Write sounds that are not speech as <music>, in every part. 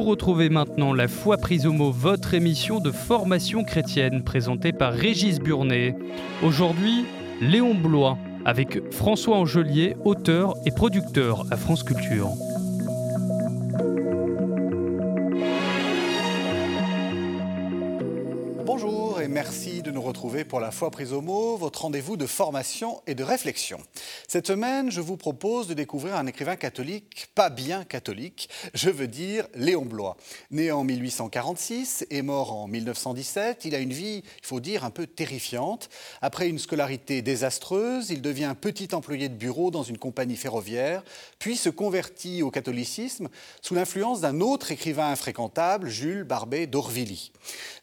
Vous retrouvez maintenant La foi prise au mot, votre émission de formation chrétienne présentée par Régis Burnet. Aujourd'hui, Léon Blois avec François Angelier, auteur et producteur à France Culture. Retrouver pour la foi prise au mot, votre rendez-vous de formation et de réflexion. Cette semaine, je vous propose de découvrir un écrivain catholique, pas bien catholique, je veux dire Léon Blois. Né en 1846 et mort en 1917, il a une vie, il faut dire, un peu terrifiante. Après une scolarité désastreuse, il devient petit employé de bureau dans une compagnie ferroviaire, puis se convertit au catholicisme sous l'influence d'un autre écrivain infréquentable, Jules Barbet d'Orvilly.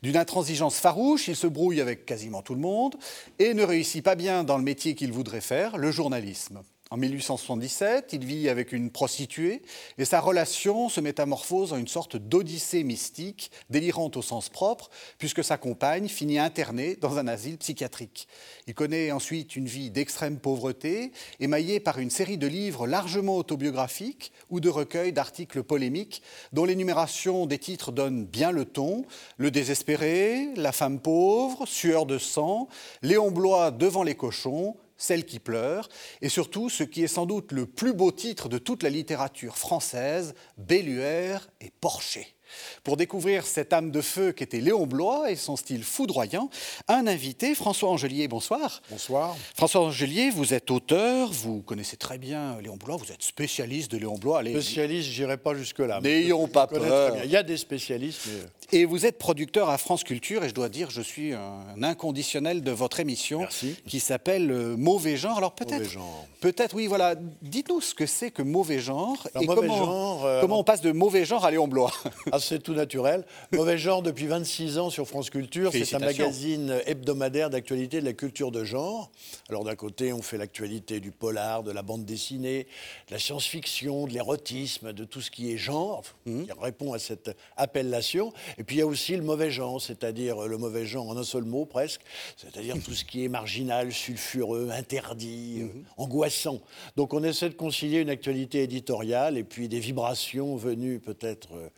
D'une intransigeance farouche, il se brouille avec tout le monde et ne réussit pas bien dans le métier qu'il voudrait faire, le journalisme. En 1877, il vit avec une prostituée et sa relation se métamorphose en une sorte d'odyssée mystique, délirante au sens propre, puisque sa compagne finit internée dans un asile psychiatrique. Il connaît ensuite une vie d'extrême pauvreté, émaillée par une série de livres largement autobiographiques ou de recueils d'articles polémiques, dont l'énumération des titres donne bien le ton Le désespéré, La femme pauvre, Sueur de sang, Léon Blois devant les cochons, celle qui pleure, et surtout ce qui est sans doute le plus beau titre de toute la littérature française, Belluaire et Porcher. Pour découvrir cette âme de feu qu'était Léon Blois et son style foudroyant, un invité, François Angelier, bonsoir. Bonsoir. François Angelier, vous êtes auteur, vous connaissez très bien Léon Blois, vous êtes spécialiste de Léon Blois. Spécialiste, j'irai pas jusque-là. N'ayons pas peur. Il y a des spécialistes, mais... Et vous êtes producteur à France Culture, et je dois dire, je suis un inconditionnel de votre émission qui s'appelle euh, Mauvais genre. Alors peut-être, peut-être, oui, voilà. Dites-nous ce que c'est que mauvais genre et comment, euh, comment on passe de mauvais genre à Léon Blois. <laughs> Ah, c'est tout naturel. Mauvais genre depuis 26 ans sur France Culture. C'est un magazine hebdomadaire d'actualité de la culture de genre. Alors d'un côté, on fait l'actualité du polar, de la bande dessinée, de la science-fiction, de l'érotisme, de tout ce qui est genre, mmh. qui répond à cette appellation. Et puis il y a aussi le mauvais genre, c'est-à-dire le mauvais genre en un seul mot presque, c'est-à-dire tout ce qui est marginal, sulfureux, interdit, mmh. angoissant. Donc on essaie de concilier une actualité éditoriale et puis des vibrations venues peut-être euh,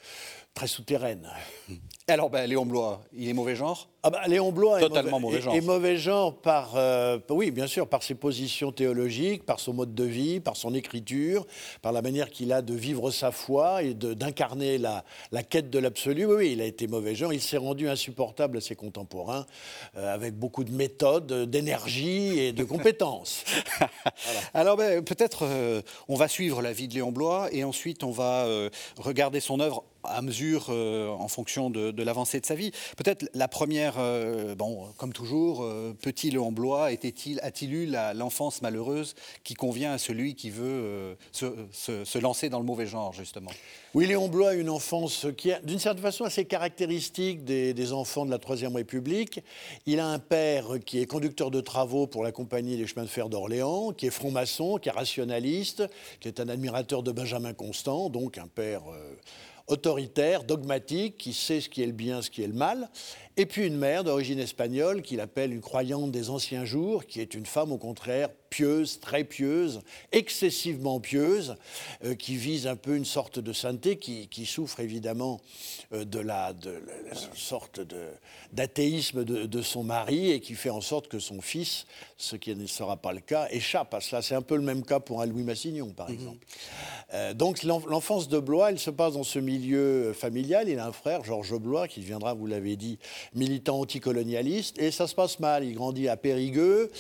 très souterraine. <laughs> Alors, ben, Léon Blois, il est mauvais genre? Ah ben, Léon Blois Totalement est mauvais, genre. Est mauvais genre par, euh, oui, bien sûr, par ses positions théologiques, par son mode de vie, par son écriture, par la manière qu'il a de vivre sa foi et d'incarner la, la, quête de l'absolu. Oui, oui, il a été mauvais genre. Il s'est rendu insupportable à ses contemporains euh, avec beaucoup de méthodes, d'énergie et de <laughs> compétences. Alors, ben, peut-être euh, on va suivre la vie de Léon Blois et ensuite on va regarder son œuvre à mesure, en fonction de, l'avancée de sa vie. Peut-être la première, euh, bon, comme toujours, euh, petit Léon Blois, était-il, a-t-il eu l'enfance malheureuse qui convient à celui qui veut se, lancer dans le mauvais genre, justement? Oui, Léon Blois a une enfance qui est, d'une certaine façon, assez caractéristique des, des, enfants de la Troisième République. Il a un père qui est conducteur de travaux pour la Compagnie des chemins de fer d'Orléans, qui est franc-maçon, qui est rationaliste, qui est un admirateur de Benjamin Constant, donc un père autoritaire, dogmatique, qui sait ce qui est le bien, ce qui est le mal, et puis une mère d'origine espagnole qu'il appelle une croyante des anciens jours, qui est une femme au contraire pieuse, très pieuse, excessivement pieuse, euh, qui vise un peu une sorte de sainteté, qui, souffre évidemment euh, de, la, de, sorte d'athéisme de, son mari et qui fait en sorte que son fils, ce qui ne sera pas le cas, échappe à cela. C'est un peu le même cas pour un Louis Massignon, par mhm. exemple. Euh, donc l'enfance de Blois, elle se passe dans ce milieu familial. Il a un frère, Georges Blois, qui deviendra, vous l'avez dit, militant anticolonialiste, et ça se passe mal. Il grandit à Périgueux,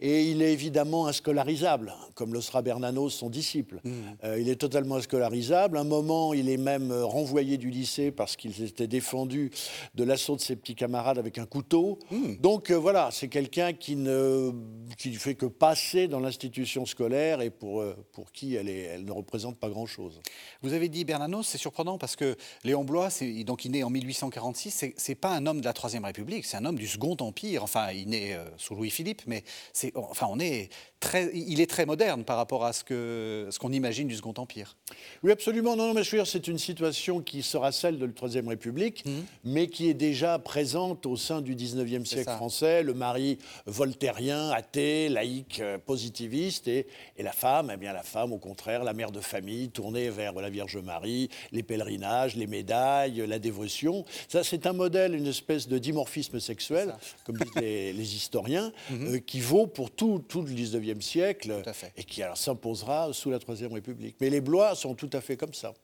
et il est évidemment inscolarisable, comme le sera Bernanos, son disciple. Mmh. Euh, il est totalement inscolarisable. Un moment, il est même euh, renvoyé du lycée parce qu'il s'était défendu de l'assaut de ses petits camarades avec un couteau. Mmh. Donc euh, voilà, c'est quelqu'un qui ne qui fait que passer dans l'institution scolaire et pour, pour qui elle, est, elle ne représente pas grand-chose. Vous avez dit Bernanos, c'est surprenant parce que Léon Blois, donc il naît en 1846, c'est pas un homme de la Troisième République, c'est un homme du Second Empire. Enfin, il naît sous Louis-Philippe, mais c'est, enfin, on est très, il est très moderne par rapport à ce qu'on ce qu'on imagine du Second Empire. Oui, absolument. Non, non mais je veux dire, c'est une situation qui sera celle de la Troisième République, Mhm. mais qui est déjà présente au sein du 19e C'est siècle ça. français. Le mari voltairien, athée, laïque, euh, positiviste, et, et la femme, eh bien la femme, au contraire, la mère de famille, tournée vers la Vierge Marie, les pèlerinages, les médailles, la dévotion. Ça, c'est un modèle, une espèce de dimorphisme sexuel, comme disent les, les historiens, <laughs> euh, qui vaut pour tout, tout le 19e siècle et qui alors s'imposera sous la Troisième République. Mais les Blois sont tout à fait comme ça.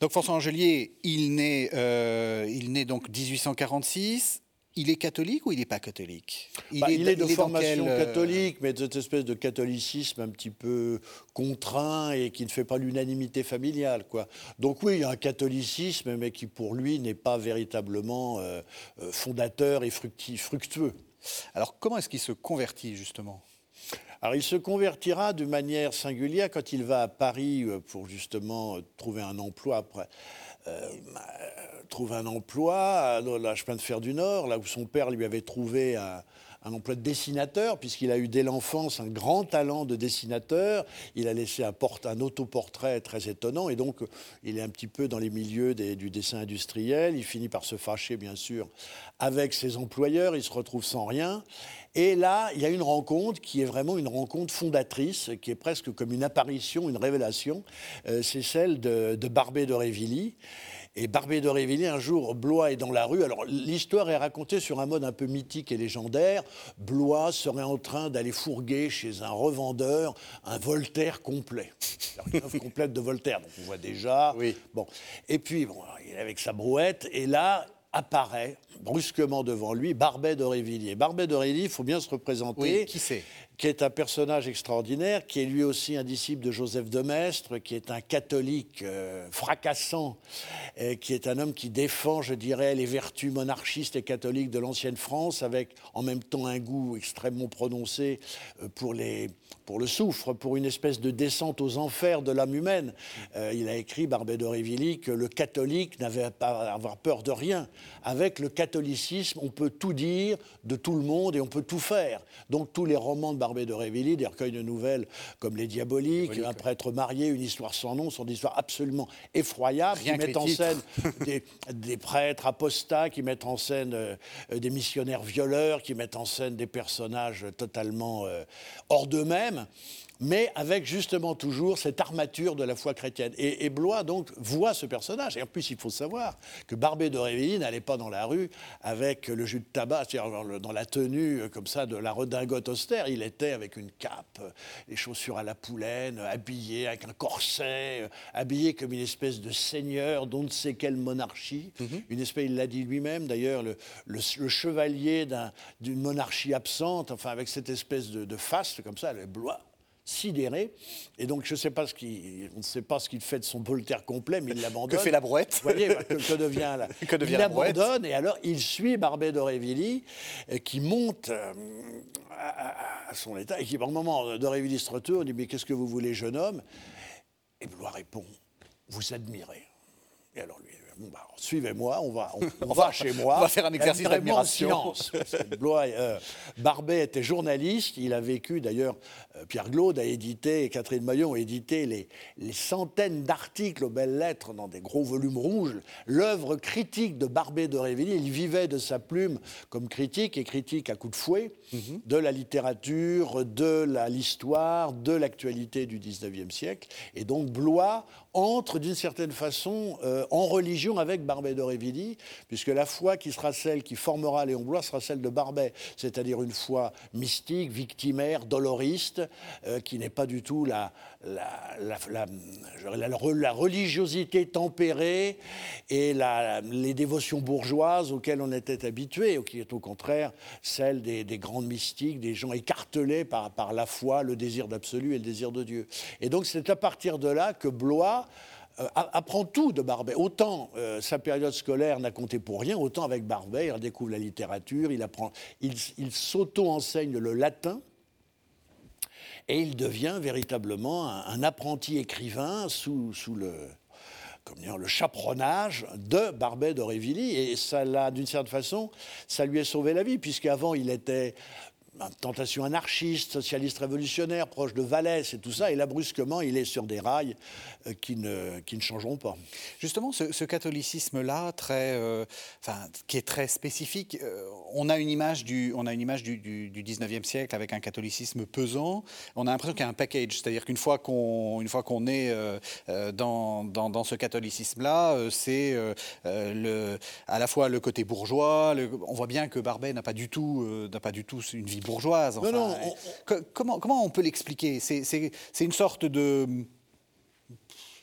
Donc François Angelier, il naît, euh, il naît donc 1846. Il est catholique ou il n'est pas catholique? Bah, Il, est, de formation quel, euh, catholique, mais de cette espèce de catholicisme un petit peu contraint et qui ne fait pas l'unanimité familiale. Quoi. Donc oui, il y a un catholicisme, mais qui pour lui n'est pas véritablement euh, euh, fondateur et fructueux. Alors comment est-ce qu'il se convertit justement? Alors il se convertira de manière singulière quand il va à Paris euh, pour justement euh, trouver un emploi après. euh, euh, trouve un emploi à la chemin de fer du Nord, là où son père lui avait trouvé un, emploi de dessinateur, puisqu'il a eu dès l'enfance un grand talent de dessinateur. Il a laissé un, autoportrait très étonnant, et donc il est un petit peu dans les milieux du dessin industriel. Il finit par se fâcher, bien sûr, avec ses employeurs. Il se retrouve sans rien. Et là, il y a une rencontre qui est vraiment une rencontre fondatrice, qui est presque comme une apparition, une révélation. Euh, c'est celle de, de Barbé d'Aurevilly. Et Barbé d'Aurevilly, un jour, Blois est dans la rue. Alors, l'histoire est racontée sur un mode un peu mythique et légendaire. Blois serait en train d'aller fourguer chez un revendeur un Voltaire complet. Une œuvre <laughs> complète de Voltaire. Donc, on voit déjà. Oui. Bon. Et puis, bon, il est avec sa brouette. Et là, apparaît brusquement devant lui Barbet d'Aurevilly. Et Barbet d'Aurevilly, il faut bien se représenter Oui, qui c'est? qui est un personnage extraordinaire, qui est lui aussi un disciple de Joseph de Maistre, qui est un catholique euh, fracassant, et qui est un homme qui défend, je dirais, les vertus monarchistes et catholiques de l'ancienne France, avec en même temps un goût extrêmement prononcé euh, pour, les, pour le soufre, pour une espèce de descente aux enfers de l'âme humaine. Euh, il a écrit, Barbet d'Aurevilly, que le catholique n'avait pas à avoir peur de rien. Avec le catholicisme, on peut tout dire de tout le monde et on peut tout faire. Donc tous les romans de Barbet de Révilly, des recueils de nouvelles comme Les Diaboliques, Un prêtre marié, Une histoire sans nom, sont des histoires absolument effroyables Rien qui mettent en scène <laughs> des, des prêtres apostats, qui mettent en scène euh, des missionnaires violeurs, qui mettent en scène des personnages totalement euh, hors d'eux-mêmes problème mais avec justement toujours cette armature de la foi chrétienne. Et, et Blois donc voit ce personnage. Et en plus, il faut savoir que Barbé de Révilly n'allait pas dans la rue avec le jus de tabac, c'est-à-dire le- dans la tenue euh, comme ça de la redingote austère. Il était avec une cape, euh, les chaussures à la poulaine, euh, habillé avec un corset, euh, habillé comme une espèce de seigneur d'on ne sait quelle monarchie. Une espèce, il l'a dit lui-même d'ailleurs, le, le- le chevalier d'un- d'une monarchie absente, enfin avec cette espèce de, de faste comme ça, le Blois sidéré. Et donc, je ne sais pas ce qu'il, on ne sait pas ce qu'il fait de son Voltaire complet, mais il l'abandonne. Que fait la brouette Vous voyez, bah, que, que devient la, <laughs> Que devient Il la brouette l'abandonne et alors il suit Barbet d'Aurevilly, euh, qui monte euh, à, son état et qui, par un moment, d'Aurevilly se retourne, dit mais qu'est-ce que vous voulez, jeune homme? Et Blois répond, vous admirez. Et alors lui, bon, bah, suivez-moi, on va, on, on <laughs> va chez moi. on va faire un exercice d'admiration. euh, Barbet était journaliste. Il a vécu, d'ailleurs, euh, Pierre Glaude a édité, et Catherine Maillon a édité les, les centaines d'articles aux belles lettres dans des gros volumes rouges. L'œuvre critique de Barbet de Révilly, il vivait de sa plume comme critique, et critique à coups de fouet, Mhm. de la littérature, de la- l'histoire, de l'actualité du 19e siècle. Et donc Blois entre d'une certaine façon euh, en religion avec Barbet d'Aurevilly, puisque la foi qui sera celle qui formera Léon Blois sera celle de Barbet, c'est-à-dire une foi mystique, victimaire, doloriste, euh, qui n'est pas du tout la, la, la- religiosité tempérée et les dévotions bourgeoises auxquelles on était habitué, qui est au contraire celle des, des grandes mystiques, des gens écartelés par, la foi, le désir d'absolu et le désir de Dieu. Et donc c'est à partir de là que Blois euh, apprend tout de Barbet. Autant euh, sa période scolaire n'a compté pour rien, autant avec Barbet, il redécouvre la littérature, il, il s'auto-enseigne le latin. Et il devient véritablement un, apprenti écrivain sous, le, comment dire, le chaperonnage de Barbet d'Aurevilly. Et ça l'a, d'une certaine façon, ça lui a sauvé la vie, puisqu'avant, il était tentation anarchiste, socialiste révolutionnaire, proche de Vallès et tout ça. Et là, brusquement, il est sur des rails euh, qui, ne, qui ne changeront pas. Justement, ce, catholicisme-là, très, euh, qui est très spécifique, euh, on a une image, du, on a une image du, du, 19e siècle avec un catholicisme pesant. On a l'impression qu'il y a un package, c'est-à-dire qu'une fois qu'on qu'on est dans, dans, dans, ce catholicisme-là, c'est à la fois le côté bourgeois, on voit bien que Barbet n'a pas du tout, n'a pas du tout une vie bourgeoise. comment, comment on peut l'expliquer? C'est une sorte de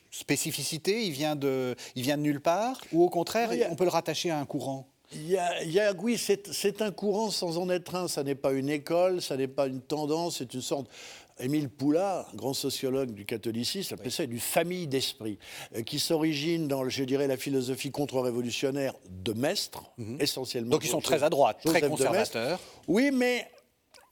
spécificité, il vient de, il vient de nulle part, ou au contraire, on peut le rattacher à un courant? Il y, a, oui, c'est un courant sans en être un. Ça n'est pas une école, ça n'est pas une tendance, c'est une sorte. Émile Poula, grand sociologue du catholicisme, appelait ça une famille d'esprit euh, qui s'origine dans, je dirais, la philosophie contre-révolutionnaire de Mestre, mhm. essentiellement. Donc ils sont très à droite, très conservateurs. Oui, mais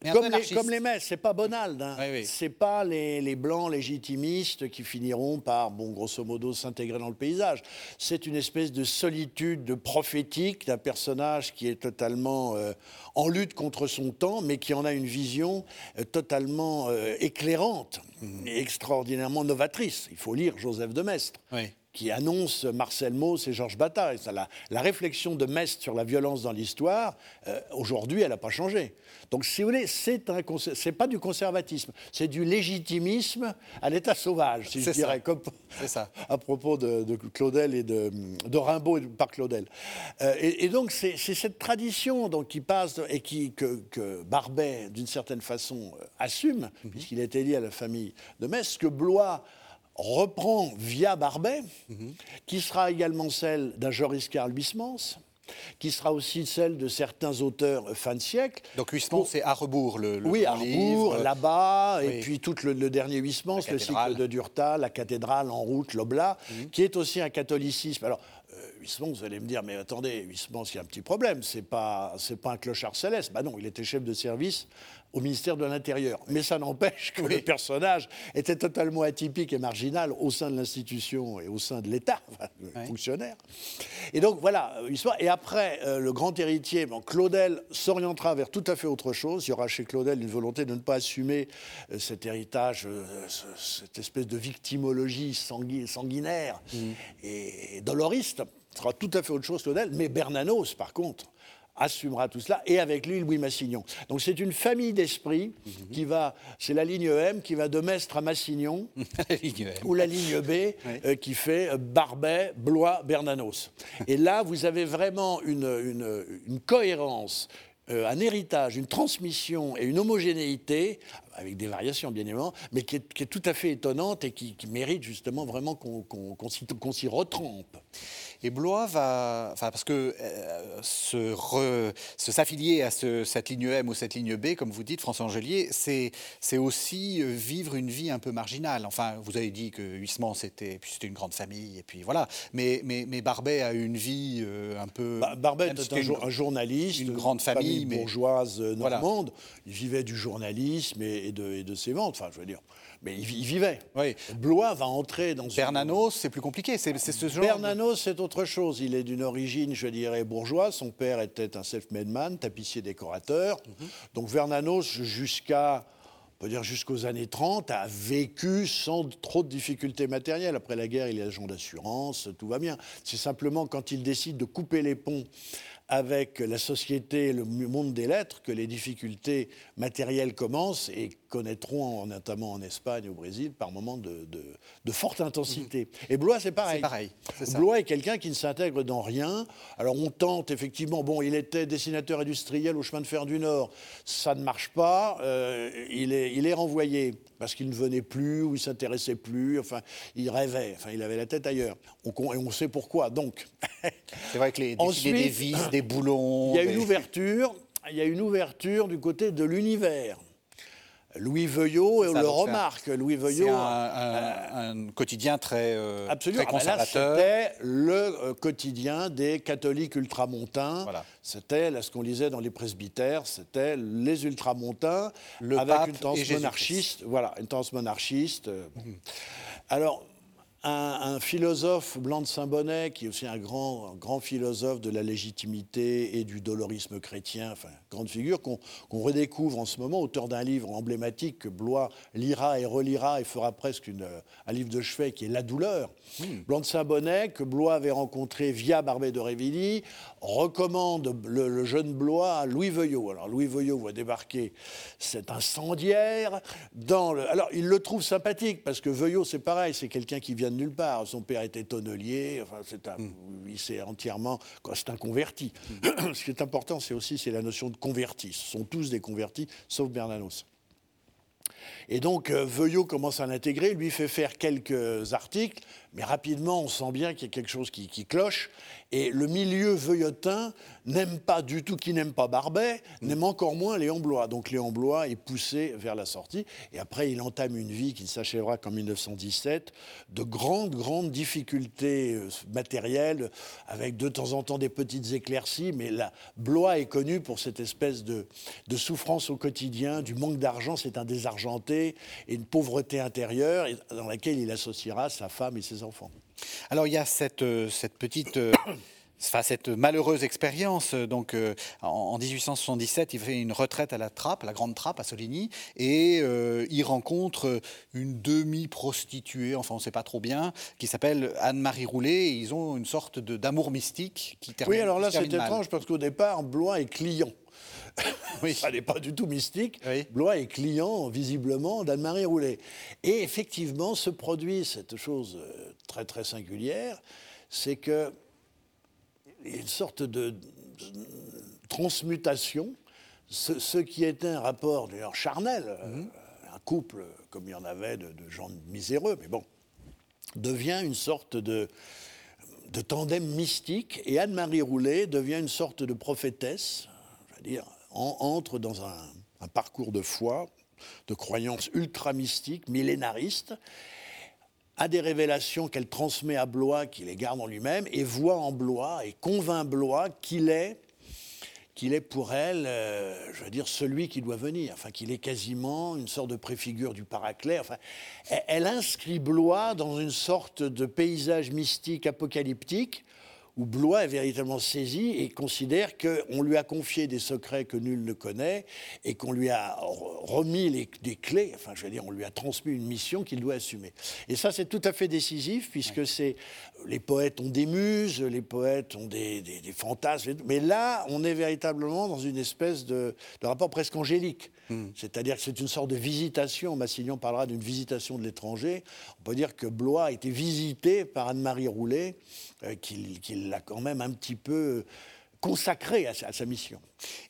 comme les, comme les, messes, c'est pas Bonald. Hein. C'est pas les, blancs légitimistes qui finiront par, bon, grosso modo, s'intégrer dans le paysage. C'est une espèce de solitude de prophétique d'un personnage qui est totalement euh, en lutte contre son temps, mais qui en a une vision euh, totalement euh, éclairante et extraordinairement novatrice. Il faut lire Joseph de Maistre. qui annonce Marcel Mauss et Georges Bataille. La, la, réflexion de Mestre sur la violence dans l'histoire, aujourd'hui, elle n'a pas changé. Donc, si vous voulez, c'est un c'est pas du conservatisme, c'est du légitimisme à l'état sauvage, si je dirais, comme ça. <laughs> à propos de, Claudel et de, de, Rimbaud et par Claudel. Euh, et, donc, c'est cette tradition donc, qui passe et qui, que, Barbet, d'une certaine façon, euh, assume, mhm. puisqu'il était lié à la famille de Metz, que Blois reprend via Barbet, mhm. qui sera également celle d'un Joris Karl Huysmans, qui sera aussi celle de certains auteurs fin de siècle. Donc Huysmans, c'est à rebours le, le Oui, à rebours, là-bas, et puis tout le, dernier Huysmans, le cycle de Durtal, la cathédrale en route, l'Oblat, mhm. qui est aussi un catholicisme. Alors, Huysmans, vous allez me dire, mais attendez, Huysmans, il y a un petit problème, c'est pas, c'est pas un clochard céleste. Bah non, il était chef de service au ministère de l'Intérieur. Mais ça n'empêche que le personnage était totalement atypique et marginal au sein de l'institution et au sein de l'État, fonctionnaire. Et donc voilà, histoire. Et après, euh, le grand héritier, bon, Claudel s'orientera vers tout à fait autre chose. Il y aura chez Claudel une volonté de ne pas assumer euh, cet héritage, euh, cette espèce de victimologie sanguinaire mmh. et doloriste. Ce sera tout à fait autre chose, Claudel. Mais Bernanos, par contre, assumera tout cela, et avec lui Louis Massignon. Donc c'est une famille d'esprit mhm. qui va, c'est la ligne M qui va de Mestre à Massignon, <laughs> ou la ligne B euh, qui fait euh, Barbet, Blois, Bernanos. et là, vous avez vraiment une, une, cohérence, euh, un héritage, une transmission et une homogénéité, avec des variations bien évidemment, mais qui est, tout à fait étonnante et qui, mérite justement vraiment qu'on s'y retrempe. Et Blois va, enfin, parce que euh, se, s'affilier à cette ligne M ou cette ligne B, comme vous dites, François Angelier, c'est, c'est aussi euh, vivre une vie un peu marginale. Enfin, vous avez dit que Huysmans, c'était, puis c'était une grande famille, et puis voilà. Mais, mais, mais Barbet a une vie euh, un peu. Bah, Barbet était un, journaliste, une grande famille, bourgeoise normande. Il vivait du journalisme et, de, et de ses ventes. Enfin, je veux dire. Mais il, vivait. Oui. Blois va entrer dans Bernanos, c'est plus compliqué. C'est, ce genre. Bernanos, c'est autre chose. Il est d'une origine, je dirais, bourgeoise. Son père était un self-made man, tapissier décorateur. Mhm. Donc Bernanos, jusqu'à on peut dire jusqu'aux années 30, a vécu sans trop de difficultés matérielles. Après la guerre, il est agent d'assurance, tout va bien. C'est simplement quand il décide de couper les ponts avec la société, le monde des lettres, que les difficultés matérielles commencent et connaîtront, notamment en Espagne, au Brésil, par moments de, de, forte intensité. Et Blois, c'est pareil. pareil Blois est quelqu'un qui ne s'intègre dans rien. Alors on tente effectivement, bon, il était dessinateur industriel au chemin de fer du Nord, ça ne marche pas, euh, il, est, il est renvoyé parce qu'il ne venait plus ou il s'intéressait plus, enfin, il rêvait, enfin, il avait la tête ailleurs. et on sait pourquoi, donc. <laughs> C'est vrai que les, des vis, des boulons... Il y a une ouverture, il y a une ouverture du côté de l'univers. Louis Veuillot le remarque. Louis Veuillot. C'est un, quotidien très, euh, absolument. très conservateur. C'était le euh, quotidien des catholiques ultramontains. C'était ce qu'on lisait dans les presbytères, c'était les ultramontains le avec une tendance monarchiste. Voilà, une tendance monarchiste. Mhm. Alors, un, philosophe blanc de Saint-Bonnet, qui est aussi un grand, grand philosophe de la légitimité et du dolorisme chrétien, enfin, grande figure qu'on redécouvre en ce moment, auteur d'un livre emblématique que Blois lira et relira et fera presque une, un livre de chevet qui est La douleur. Hmm. Blanc de Saint-Bonnet, que Blois avait rencontré via Barbet de Révilly, recommande le, jeune Blois à Louis Veuillot. Alors Louis Veuillot voit débarquer cet incendiaire dans le... Alors il le trouve sympathique parce que Veuillot c'est pareil, c'est quelqu'un qui vient de nulle part. Son père était tonnelier, enfin c'est un... Hmm. il s'est entièrement... C'est un converti. Hmm. <clears throat> Ce qui est important c'est aussi c'est la notion de converti. Ce sont tous des convertis, sauf Bernanos. Et donc, euh, Veuillot commence à l'intégrer, lui fait faire quelques articles, mais rapidement, on sent bien qu'il y a quelque chose qui, cloche. Et le milieu veuillotin n'aime pas du tout, qui n'aime pas Barbet, n'aime encore moins Léon Blois. Donc Léon Blois est poussé vers la sortie. Et après, il entame une vie qui ne s'achèvera qu'en 1917, de grandes, grandes difficultés euh, matérielles, avec de temps en temps des petites éclaircies. Mais Blois est connu pour cette espèce de, de souffrance au quotidien, du manque d'argent. C'est un désargenté et une pauvreté intérieure dans laquelle il associera sa femme et ses enfants. Alors il y a cette, euh, cette petite... Euh, <coughs> cette malheureuse expérience, euh, donc en, 1877, il fait une retraite à la trappe, la grande trappe à Soligny, et il rencontre une demi-prostituée, enfin on ne sait pas trop bien, qui s'appelle Anne-Marie Roulet, et ils ont une sorte d'amour mystique qui termine. Oui, alors là c'est étrange parce qu'au départ, Blois est client. <laughs> oui. Ça n'est pas du tout mystique. Blois est client, visiblement, d'Anne-Marie Roulet. Et effectivement, se produit cette chose très, très singulière, c'est que y a une sorte de transmutation. Ce, qui était un rapport, d'ailleurs, charnel, euh, mhm. un couple comme il y en avait de, gens miséreux, mais bon, devient une sorte de, de tandem mystique. Et Anne-Marie Roulet devient une sorte de prophétesse, je veux dire, entre dans un, parcours de foi, de croyance ultra mystique, millénariste, a des révélations qu'elle transmet à Blois, qui les garde en lui-même, et voit en Blois et convainc Blois qu'il est, est pour elle, euh, je veux dire, celui qui doit venir, enfin qu'il est quasiment une sorte de préfigure du Paraclet. Enfin, elle inscrit Blois dans une sorte de paysage mystique apocalyptique où Blois est véritablement saisi et considère qu'on lui a confié des secrets que nul ne connaît et qu'on lui a remis les, des clés, enfin je veux dire, on lui a transmis une mission qu'il doit assumer. Et ça, c'est tout à fait décisif puisque c'est les poètes ont des muses, les poètes ont des, fantasmes, mais là, on est véritablement dans une espèce de, rapport presque angélique. Hmm. C'est-à-dire que c'est une sorte de visitation. Massignon parlera d'une visitation de l'étranger. On peut dire que Blois a été visité par Anne-Marie Roulet, euh, qui, l'a quand même un petit peu consacré à, sa mission.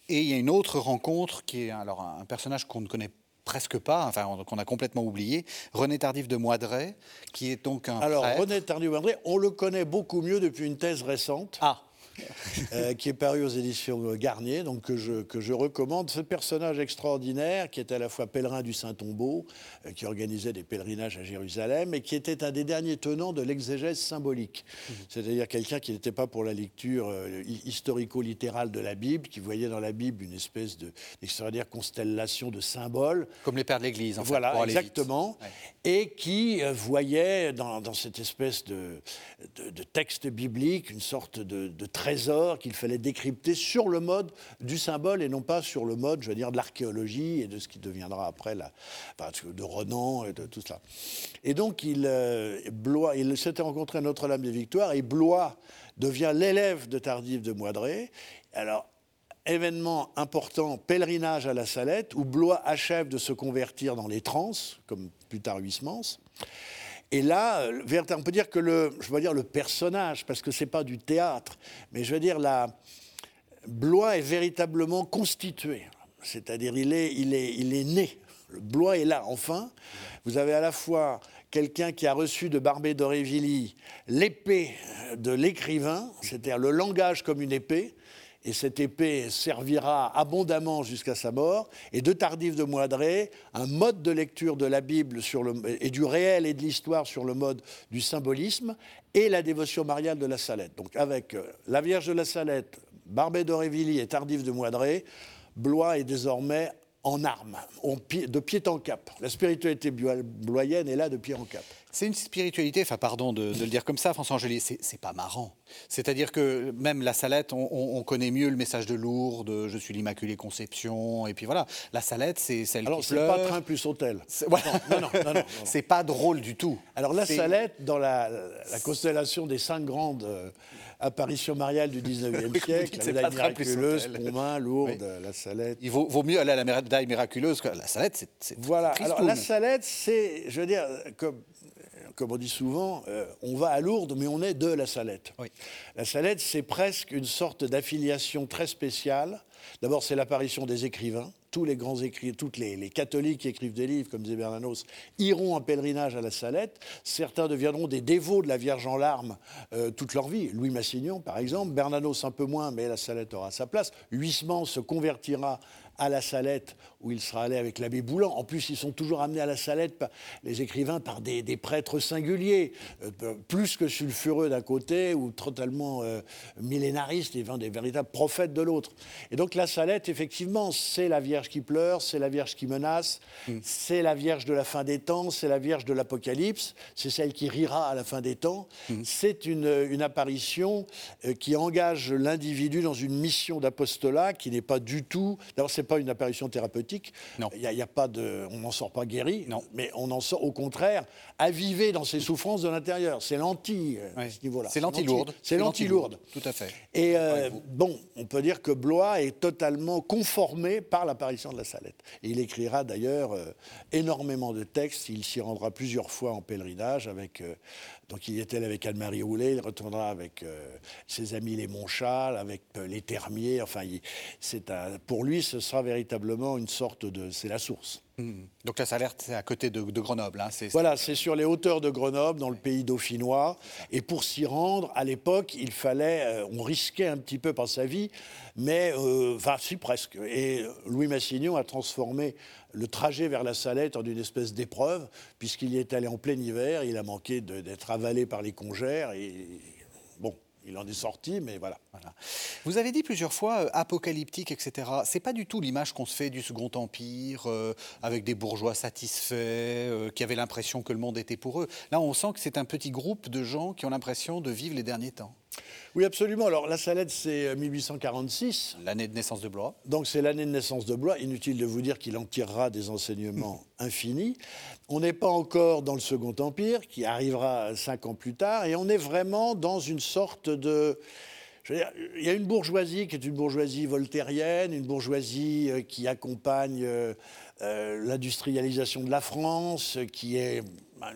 Et il y a une autre rencontre qui est alors un personnage qu'on ne connaît presque pas, enfin qu'on a complètement oublié, René Tardif de Moidret, qui est donc un Alors René Tardif de Moidret, on le connaît beaucoup mieux depuis une thèse récente. Ah <laughs> euh, qui est paru aux éditions Garnier, donc que je, que je recommande. Ce personnage extraordinaire, qui était à la fois pèlerin du Saint-Tombeau, euh, qui organisait des pèlerinages à Jérusalem, et qui était un des derniers tenants de l'exégèse symbolique. Mmh. C'est-à-dire quelqu'un qui n'était pas pour la lecture euh, historico-littérale de la Bible, qui voyait dans la Bible une espèce d'extraordinaire constellation de symboles. Comme les pères de l'Église, en Voilà, fait, exactement. Et qui voyait dans, dans, cette espèce de, de, texte biblique une sorte de, de trésor qu'il fallait décrypter sur le mode du symbole et non pas sur le mode, je veux dire, de l'archéologie et de ce qui deviendra après de Renan et de tout cela. Et donc, il, euh, il s'était rencontré à Notre-Dame des Victoires et Blois devient l'élève de Tardif de Moidré. Alors, événement important, pèlerinage à la Salette, où Blois achève de se convertir dans les trans, comme plus tard Huysmans. Et là, euh, on peut dire que le, je veux dire le personnage, parce que c'est pas du théâtre, mais je veux dire la Blois est véritablement constitué. C'est-à-dire il est, il est, il est né. Le Blois est là. Enfin, vous avez à la fois quelqu'un qui a reçu de Barbé d'Aurevilly l'épée de l'écrivain, c'est-à-dire le langage comme une épée, et cette épée servira abondamment jusqu'à sa mort, et de Tardif de Moidré, un mode de lecture de la Bible et du réel et de l'histoire sur le mode du symbolisme, et la dévotion mariale de la Salette. Donc avec euh, la Vierge de la Salette, Barbet d'Aurevilly et Tardif de Moidré, Blois est désormais en armes, de pied en cap. La spiritualité bloyenne est là de pied en cap. C'est une spiritualité, enfin pardon de, le dire comme ça, François Angelier, c'est pas marrant. C'est-à-dire que même la Salette, on, connaît mieux le message de Lourdes, je suis l'Immaculée Conception, et puis voilà. La Salette, c'est celle Alors, qui Alors, c'est pas train plus hôtel. Non, non, non, non, <laughs> c'est pas drôle du tout. Alors, la Salette, dans la, constellation des cinq grandes euh, apparitions mariales du 19e <laughs> siècle, la médaille miraculeuse, Pontmain, Lourdes, la Salette. Il vaut, mieux aller à la médaille miraculeuse que la Salette, c'est Voilà. Alors, la Salette, c'est, je veux dire, comme comme on dit souvent, euh, on va à Lourdes, mais on est de la Salette. La Salette, c'est presque une sorte d'affiliation très spéciale. D'abord, c'est l'apparition des écrivains. Tous les grands écrivains, tous les, catholiques qui écrivent des livres, comme disait Bernanos, iront en pèlerinage à la Salette. Certains deviendront des dévots de la Vierge en larmes euh, toute leur vie. Louis Massignon, par exemple. Bernanos, un peu moins, mais la Salette aura sa place. Huysmans se convertira à la Salette, où il sera allé avec l'abbé Boulan. En plus, ils sont toujours amenés à la Salette, les écrivains, par des, prêtres singuliers, euh, plus que sulfureux d'un côté, ou totalement euh, millénaristes, des, des véritables prophètes de l'autre. Et donc la Salette, effectivement, c'est la Vierge qui pleure, c'est la Vierge qui menace, mm. c'est la Vierge de la fin des temps, c'est la Vierge de l'Apocalypse, c'est celle qui rira à la fin des temps. Mm. C'est une, apparition euh, qui engage l'individu dans une mission d'apostolat qui n'est pas du tout... D'abord, c'est pas une apparition thérapeutique. Non. Il y, a, pas de, on n'en sort pas guéri. Non. Mais on en sort au contraire avivé dans ses souffrances de l'intérieur. C'est l'anti euh, ce niveau-là. C'est l'anti-lourde. C'est l'anti-lourde. Tout à fait. Et euh, bon, on peut dire que Blois est totalement conformé par l'apparition de la Salette. Et il écrira d'ailleurs euh, énormément de textes. Il s'y rendra plusieurs fois en pèlerinage avec donc il était là avec Anne-Marie Roulet, il retournera avec euh, ses amis les Montchal, avec euh, les Termiers. Enfin, c'est pour lui, ce sera véritablement une sorte de... C'est la source. Mmh. Donc là, ça a l'air, c'est à côté de, Grenoble. Hein, voilà, c'est sur les hauteurs de Grenoble, dans le pays dauphinois. Et pour s'y rendre, à l'époque, il fallait, euh, on risquait un petit peu par sa vie, mais, enfin, si presque. Et Louis Massignon a transformé le trajet vers la Salette en une espèce d'épreuve, puisqu'il y est allé en plein hiver, il a manqué d'être avalé par les congères, et bon, il en est sorti, mais voilà. Vous avez dit plusieurs fois euh, apocalyptique, etc. C'est pas du tout l'image qu'on se fait du Second Empire, euh, avec des bourgeois satisfaits, euh, qui avaient l'impression que le monde était pour eux. Là, on sent que c'est un petit groupe de gens qui ont l'impression de vivre les derniers temps. Oui, absolument. Alors, la Salette, c'est 1846. Euh, l'année de naissance de Blois. Donc, c'est l'année de naissance de Blois. Inutile de vous dire qu'il en tirera des enseignements <laughs> infinis. On n'est pas encore dans le Second Empire, qui arrivera cinq ans plus tard, et on est vraiment dans une sorte de. Je veux dire, il y a une bourgeoisie qui est une bourgeoisie voltairienne, une bourgeoisie euh, qui accompagne euh, l'industrialisation de la France, qui est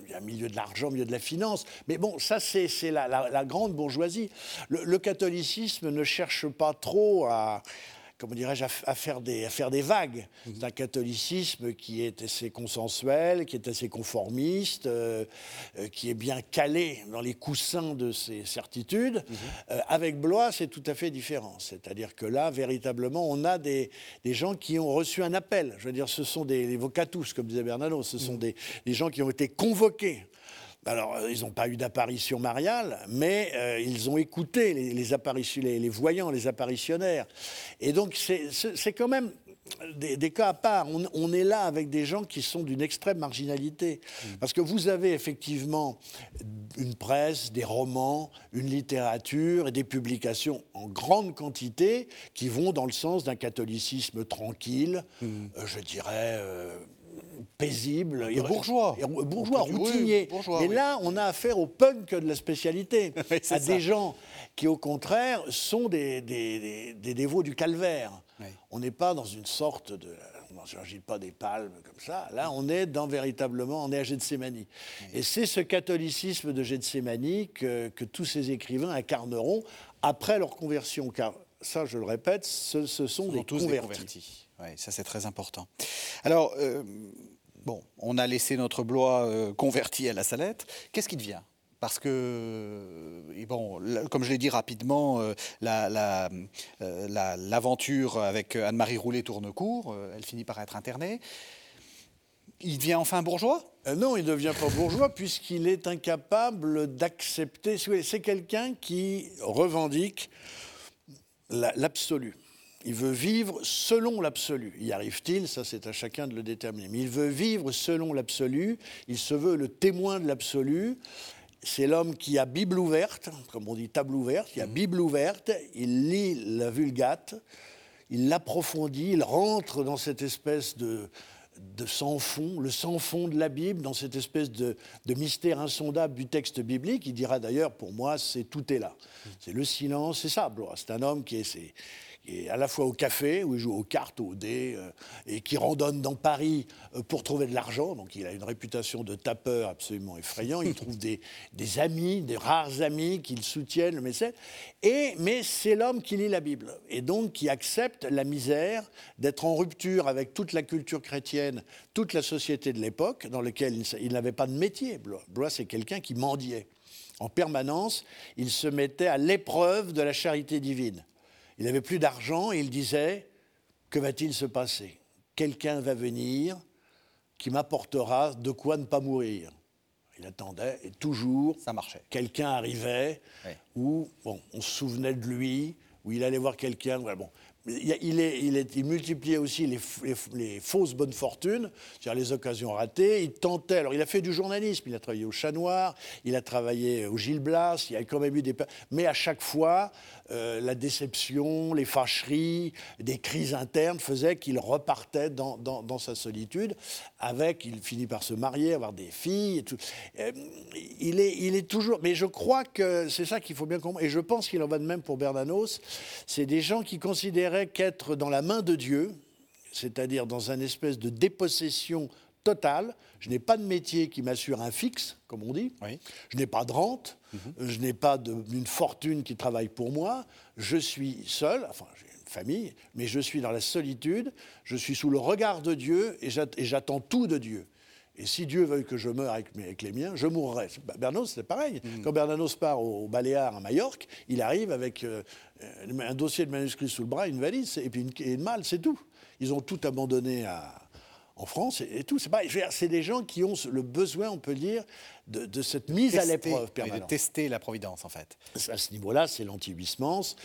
y a milieu de l'argent, milieu de la finance. Mais bon, ça, c'est la, grande bourgeoisie. Le, catholicisme ne cherche pas trop à, comment dirais-je, à, faire des, à faire des vagues. Mhm. C'est un catholicisme qui est assez consensuel, qui est assez conformiste, euh, euh, qui est bien calé dans les coussins de ses certitudes. Mhm. Euh, avec Blois, c'est tout à fait différent. C'est-à-dire que là, véritablement, on a des, des, gens qui ont reçu un appel. Je veux dire, ce sont des vocatus, comme disait Bernardo, ce sont mhm. des, des gens qui ont été convoqués alors, euh, ils n'ont pas eu d'apparition mariale, mais euh, ils ont écouté les, apparitions, les, voyants, les apparitionnaires. Et donc, c'est quand même des, cas à part. On, est là avec des gens qui sont d'une extrême marginalité. Mm. Parce que vous avez effectivement une presse, des romans, une littérature et des publications en grande quantité qui vont dans le sens d'un catholicisme tranquille, mm. euh, je dirais paisible. Et bourgeois. bourgeois, routinier. Et là, on a affaire au punk de la spécialité. <laughs> à des gens qui, au contraire, sont des, des, dévots du calvaire. On n'est pas dans une sorte de. On n'agit pas des palmes comme ça. Là, on est dans véritablement, on est à Gethsemane. Et c'est ce catholicisme de Gethsemane que, que tous ces écrivains incarneront après leur conversion. Car ça, je le répète, ce, sont, des, tous convertis. des convertis. Oui, ça c'est très important. Alors, euh, bon, on a laissé notre Blois euh, converti à la Salette. Qu'est-ce qui devient? Parce que, euh, comme je l'ai dit rapidement, l'aventure avec Anne-Marie Roulet tourne court, elle finit par être internée. Il devient enfin bourgeois? Non, il ne devient pas bourgeois <laughs> puisqu'il est incapable d'accepter. C'est quelqu'un qui revendique l'absolu. Il veut vivre selon l'absolu. Y arrive-t-il Ça, c'est à chacun de le déterminer. Mais il veut vivre selon l'absolu. Il se veut le témoin de l'absolu. C'est l'homme qui a Bible ouverte, comme on dit table ouverte. Il a Bible ouverte. Il lit la Vulgate. Il l'approfondit. Il rentre dans cette espèce de, de sans fond, le sans fond de la Bible, dans cette espèce de, de mystère insondable du texte biblique. Il dira d'ailleurs, pour moi, c'est tout est là. C'est le silence, c'est ça. C'est un homme qui est, c'est- qui est à la fois au café, où il joue aux cartes, aux dés, euh, et qui randonne dans Paris euh, pour trouver de l'argent. Donc il a une réputation de tapeur absolument effrayant. Il <laughs> trouve des, des amis, des rares amis qui le soutiennent, le mécène. Et, mais c'est l'homme qui lit la Bible, et donc qui accepte la misère d'être en rupture avec toute la culture chrétienne, toute la société de l'époque, dans laquelle il, n'avait pas de métier. Blois, Blois, c'est quelqu'un qui mendiait. En permanence, il se mettait à l'épreuve de la charité divine. Il n'avait plus d'argent et il disait Que va-t-il se passer? Quelqu'un va venir qui m'apportera de quoi ne pas mourir. Il attendait et toujours Ça marchait. quelqu'un arrivait où bon, on se souvenait de lui, où il allait voir quelqu'un. voilà, bon. Il, y a- il est- il est- il multipliait aussi les, les fausses bonnes fortunes, c'est-à-dire les occasions ratées. Il tentait. Alors, il a fait du journalisme. Il a travaillé au Chat Noir, il a travaillé au Gilles Blas. Il y a quand même eu des. Mais à chaque fois, euh, la déception, les fâcheries, des crises internes faisaient qu'il repartait dans, sa solitude. Avec, il finit par se marier, avoir des filles. Et tout. Euh, il, est, il est toujours. Mais je crois que c'est ça qu'il faut bien comprendre. Et je pense qu'il en va de même pour Bernanos. C'est des gens qui considéraient qu'être dans la main de Dieu, c'est-à-dire dans une espèce de dépossession totale. Je n'ai pas de métier qui m'assure un fixe, comme on dit. Oui. Je n'ai pas de rente. Je n'ai pas d'une fortune qui travaille pour moi. Je suis seul. Enfin, j'ai une famille, mais je suis dans la solitude. Je suis sous le regard de Dieu et j'at- et j'attends tout de Dieu. Et si Dieu veut que je meure avec, les miens, je mourrai. Bah, Bernanos, c'est pareil. Quand Bernanos part au, au Baléares, à Majorque, il arrive avec euh, euh, un dossier de manuscrit sous le bras, une valise et puis une, et une malle, c'est tout. Ils ont tout abandonné à- en France et, et tout. C'est pas- des gens qui ont le besoin, on peut dire, de, de cette mise à l'épreuve oui, de permanente. tester la providence, en fait. À ce niveau-là, c'est l'anti-Huysmans.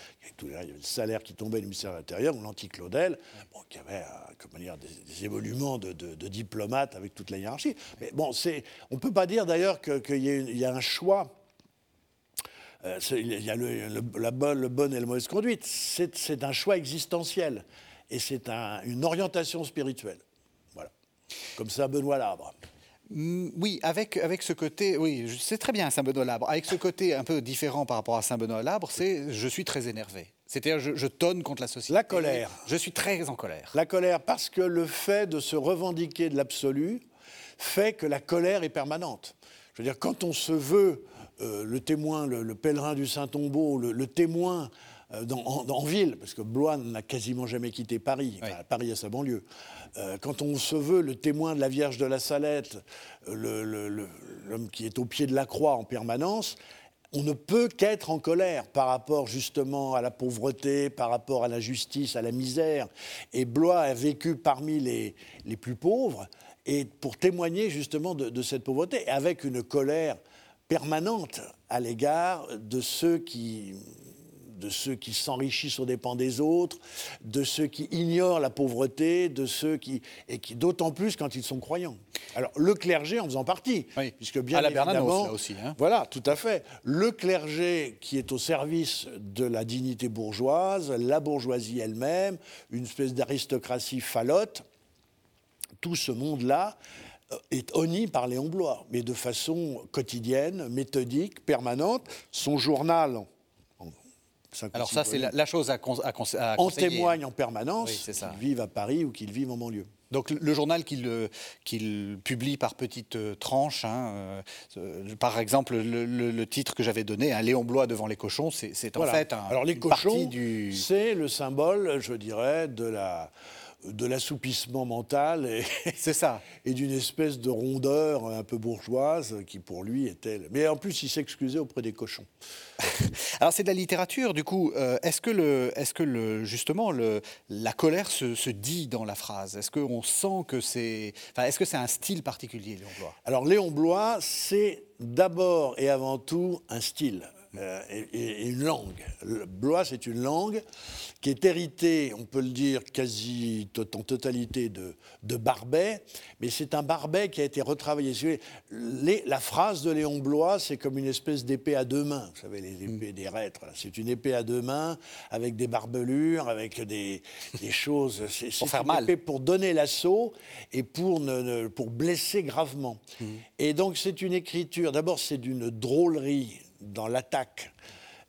Il y avait le salaire qui tombait du ministère de l'Intérieur, ou l'anti-Claudel, bon, qui avait euh, comment dire, des, des évoluements de, diplomates avec toute la hiérarchie. Mais bon, c'est- on ne peut pas dire d'ailleurs que- qu'il y, a un choix. Euh, il y a le, le- la bonne, le bonne et la mauvaise conduite. C'est c'est un choix existentiel. Et c'est un- une orientation spirituelle. Comme ça, Benoît Labre. Mm, Oui, avec, avec ce côté, oui, c'est très bien Saint-Benoît-Labre. Avec ce côté un peu différent par rapport à Saint-Benoît-Labre, c'est je suis très énervé. C'est-à-dire je, je tonne contre la société. La colère. Je suis très en colère. La colère, parce que le fait de se revendiquer de l'absolu fait que la colère est permanente. Je veux dire, quand on se veut euh, le témoin, le, le pèlerin du Saint-Tombeau, le, le témoin dans, en, en ville, parce que Blois n'a quasiment jamais quitté Paris, enfin. Paris à sa banlieue, euh, quand on se veut le témoin de la Vierge de la Salette, euh, l'homme qui est au pied de la croix en permanence, on ne peut qu'être en colère par rapport justement à la pauvreté, par rapport à la justice, à la misère. Et Blois a vécu parmi les, les plus pauvres, et pour témoigner justement de, de cette pauvreté, avec une colère permanente à l'égard de ceux qui de ceux qui s'enrichissent aux dépens des autres, de ceux qui ignorent la pauvreté, de ceux qui et qui d'autant plus quand ils sont croyants. Alors le clergé en faisant partie, Oui. puisque bien À la évidemment, là aussi, hein. voilà, tout à fait. Le clergé qui est au service de la dignité bourgeoise, la bourgeoisie elle-même, une espèce d'aristocratie falote, tout ce monde-là euh, est honni par Léon Blois, mais de façon quotidienne, méthodique, permanente. Son journal, Alors ça, c'est la, chose à, en conseiller. témoigne en permanence, Oui, qu'ils vivent à Paris ou qu'ils vivent en banlieue. Donc le- journal qu'il euh, qu'il publie par petites euh, tranches, hein, euh, par exemple le, le- le titre que j'avais donné, hein, Léon Blois devant les cochons, c'est en Voilà. fait un, Alors les une cochons, du... c'est le symbole, je dirais, de la de l'assoupissement mental et, C'est ça. <laughs> et d'une espèce de rondeur un peu bourgeoise qui pour lui était. Mais en plus, il s'excusait auprès des cochons. <laughs> Alors c'est de la littérature, du coup. euh, est-ce que, le, est-ce que le, justement le, la colère se, se dit dans la phrase? Est-ce qu'on sent que c'est... Enfin, est-ce que c'est un style particulier, Léon Blois? Alors Léon Blois, c'est d'abord et avant tout un style. Euh, et, une langue. Le Blois, c'est une langue qui est héritée, on peut le dire, quasi en totalité de, de Barbet, mais c'est un Barbet qui a été retravaillé. Les, la phrase de Léon Blois, c'est comme une espèce d'épée à deux mains. Vous savez, les épées des reîtres. C'est une épée à deux mains avec des barbelures, avec des, des choses. C'est, pour faire mal. Pour donner l'assaut et pour, ne, pour blesser gravement. Mmh. Et donc, c'est une écriture. D'abord, c'est d'une drôlerie dans l'attaque,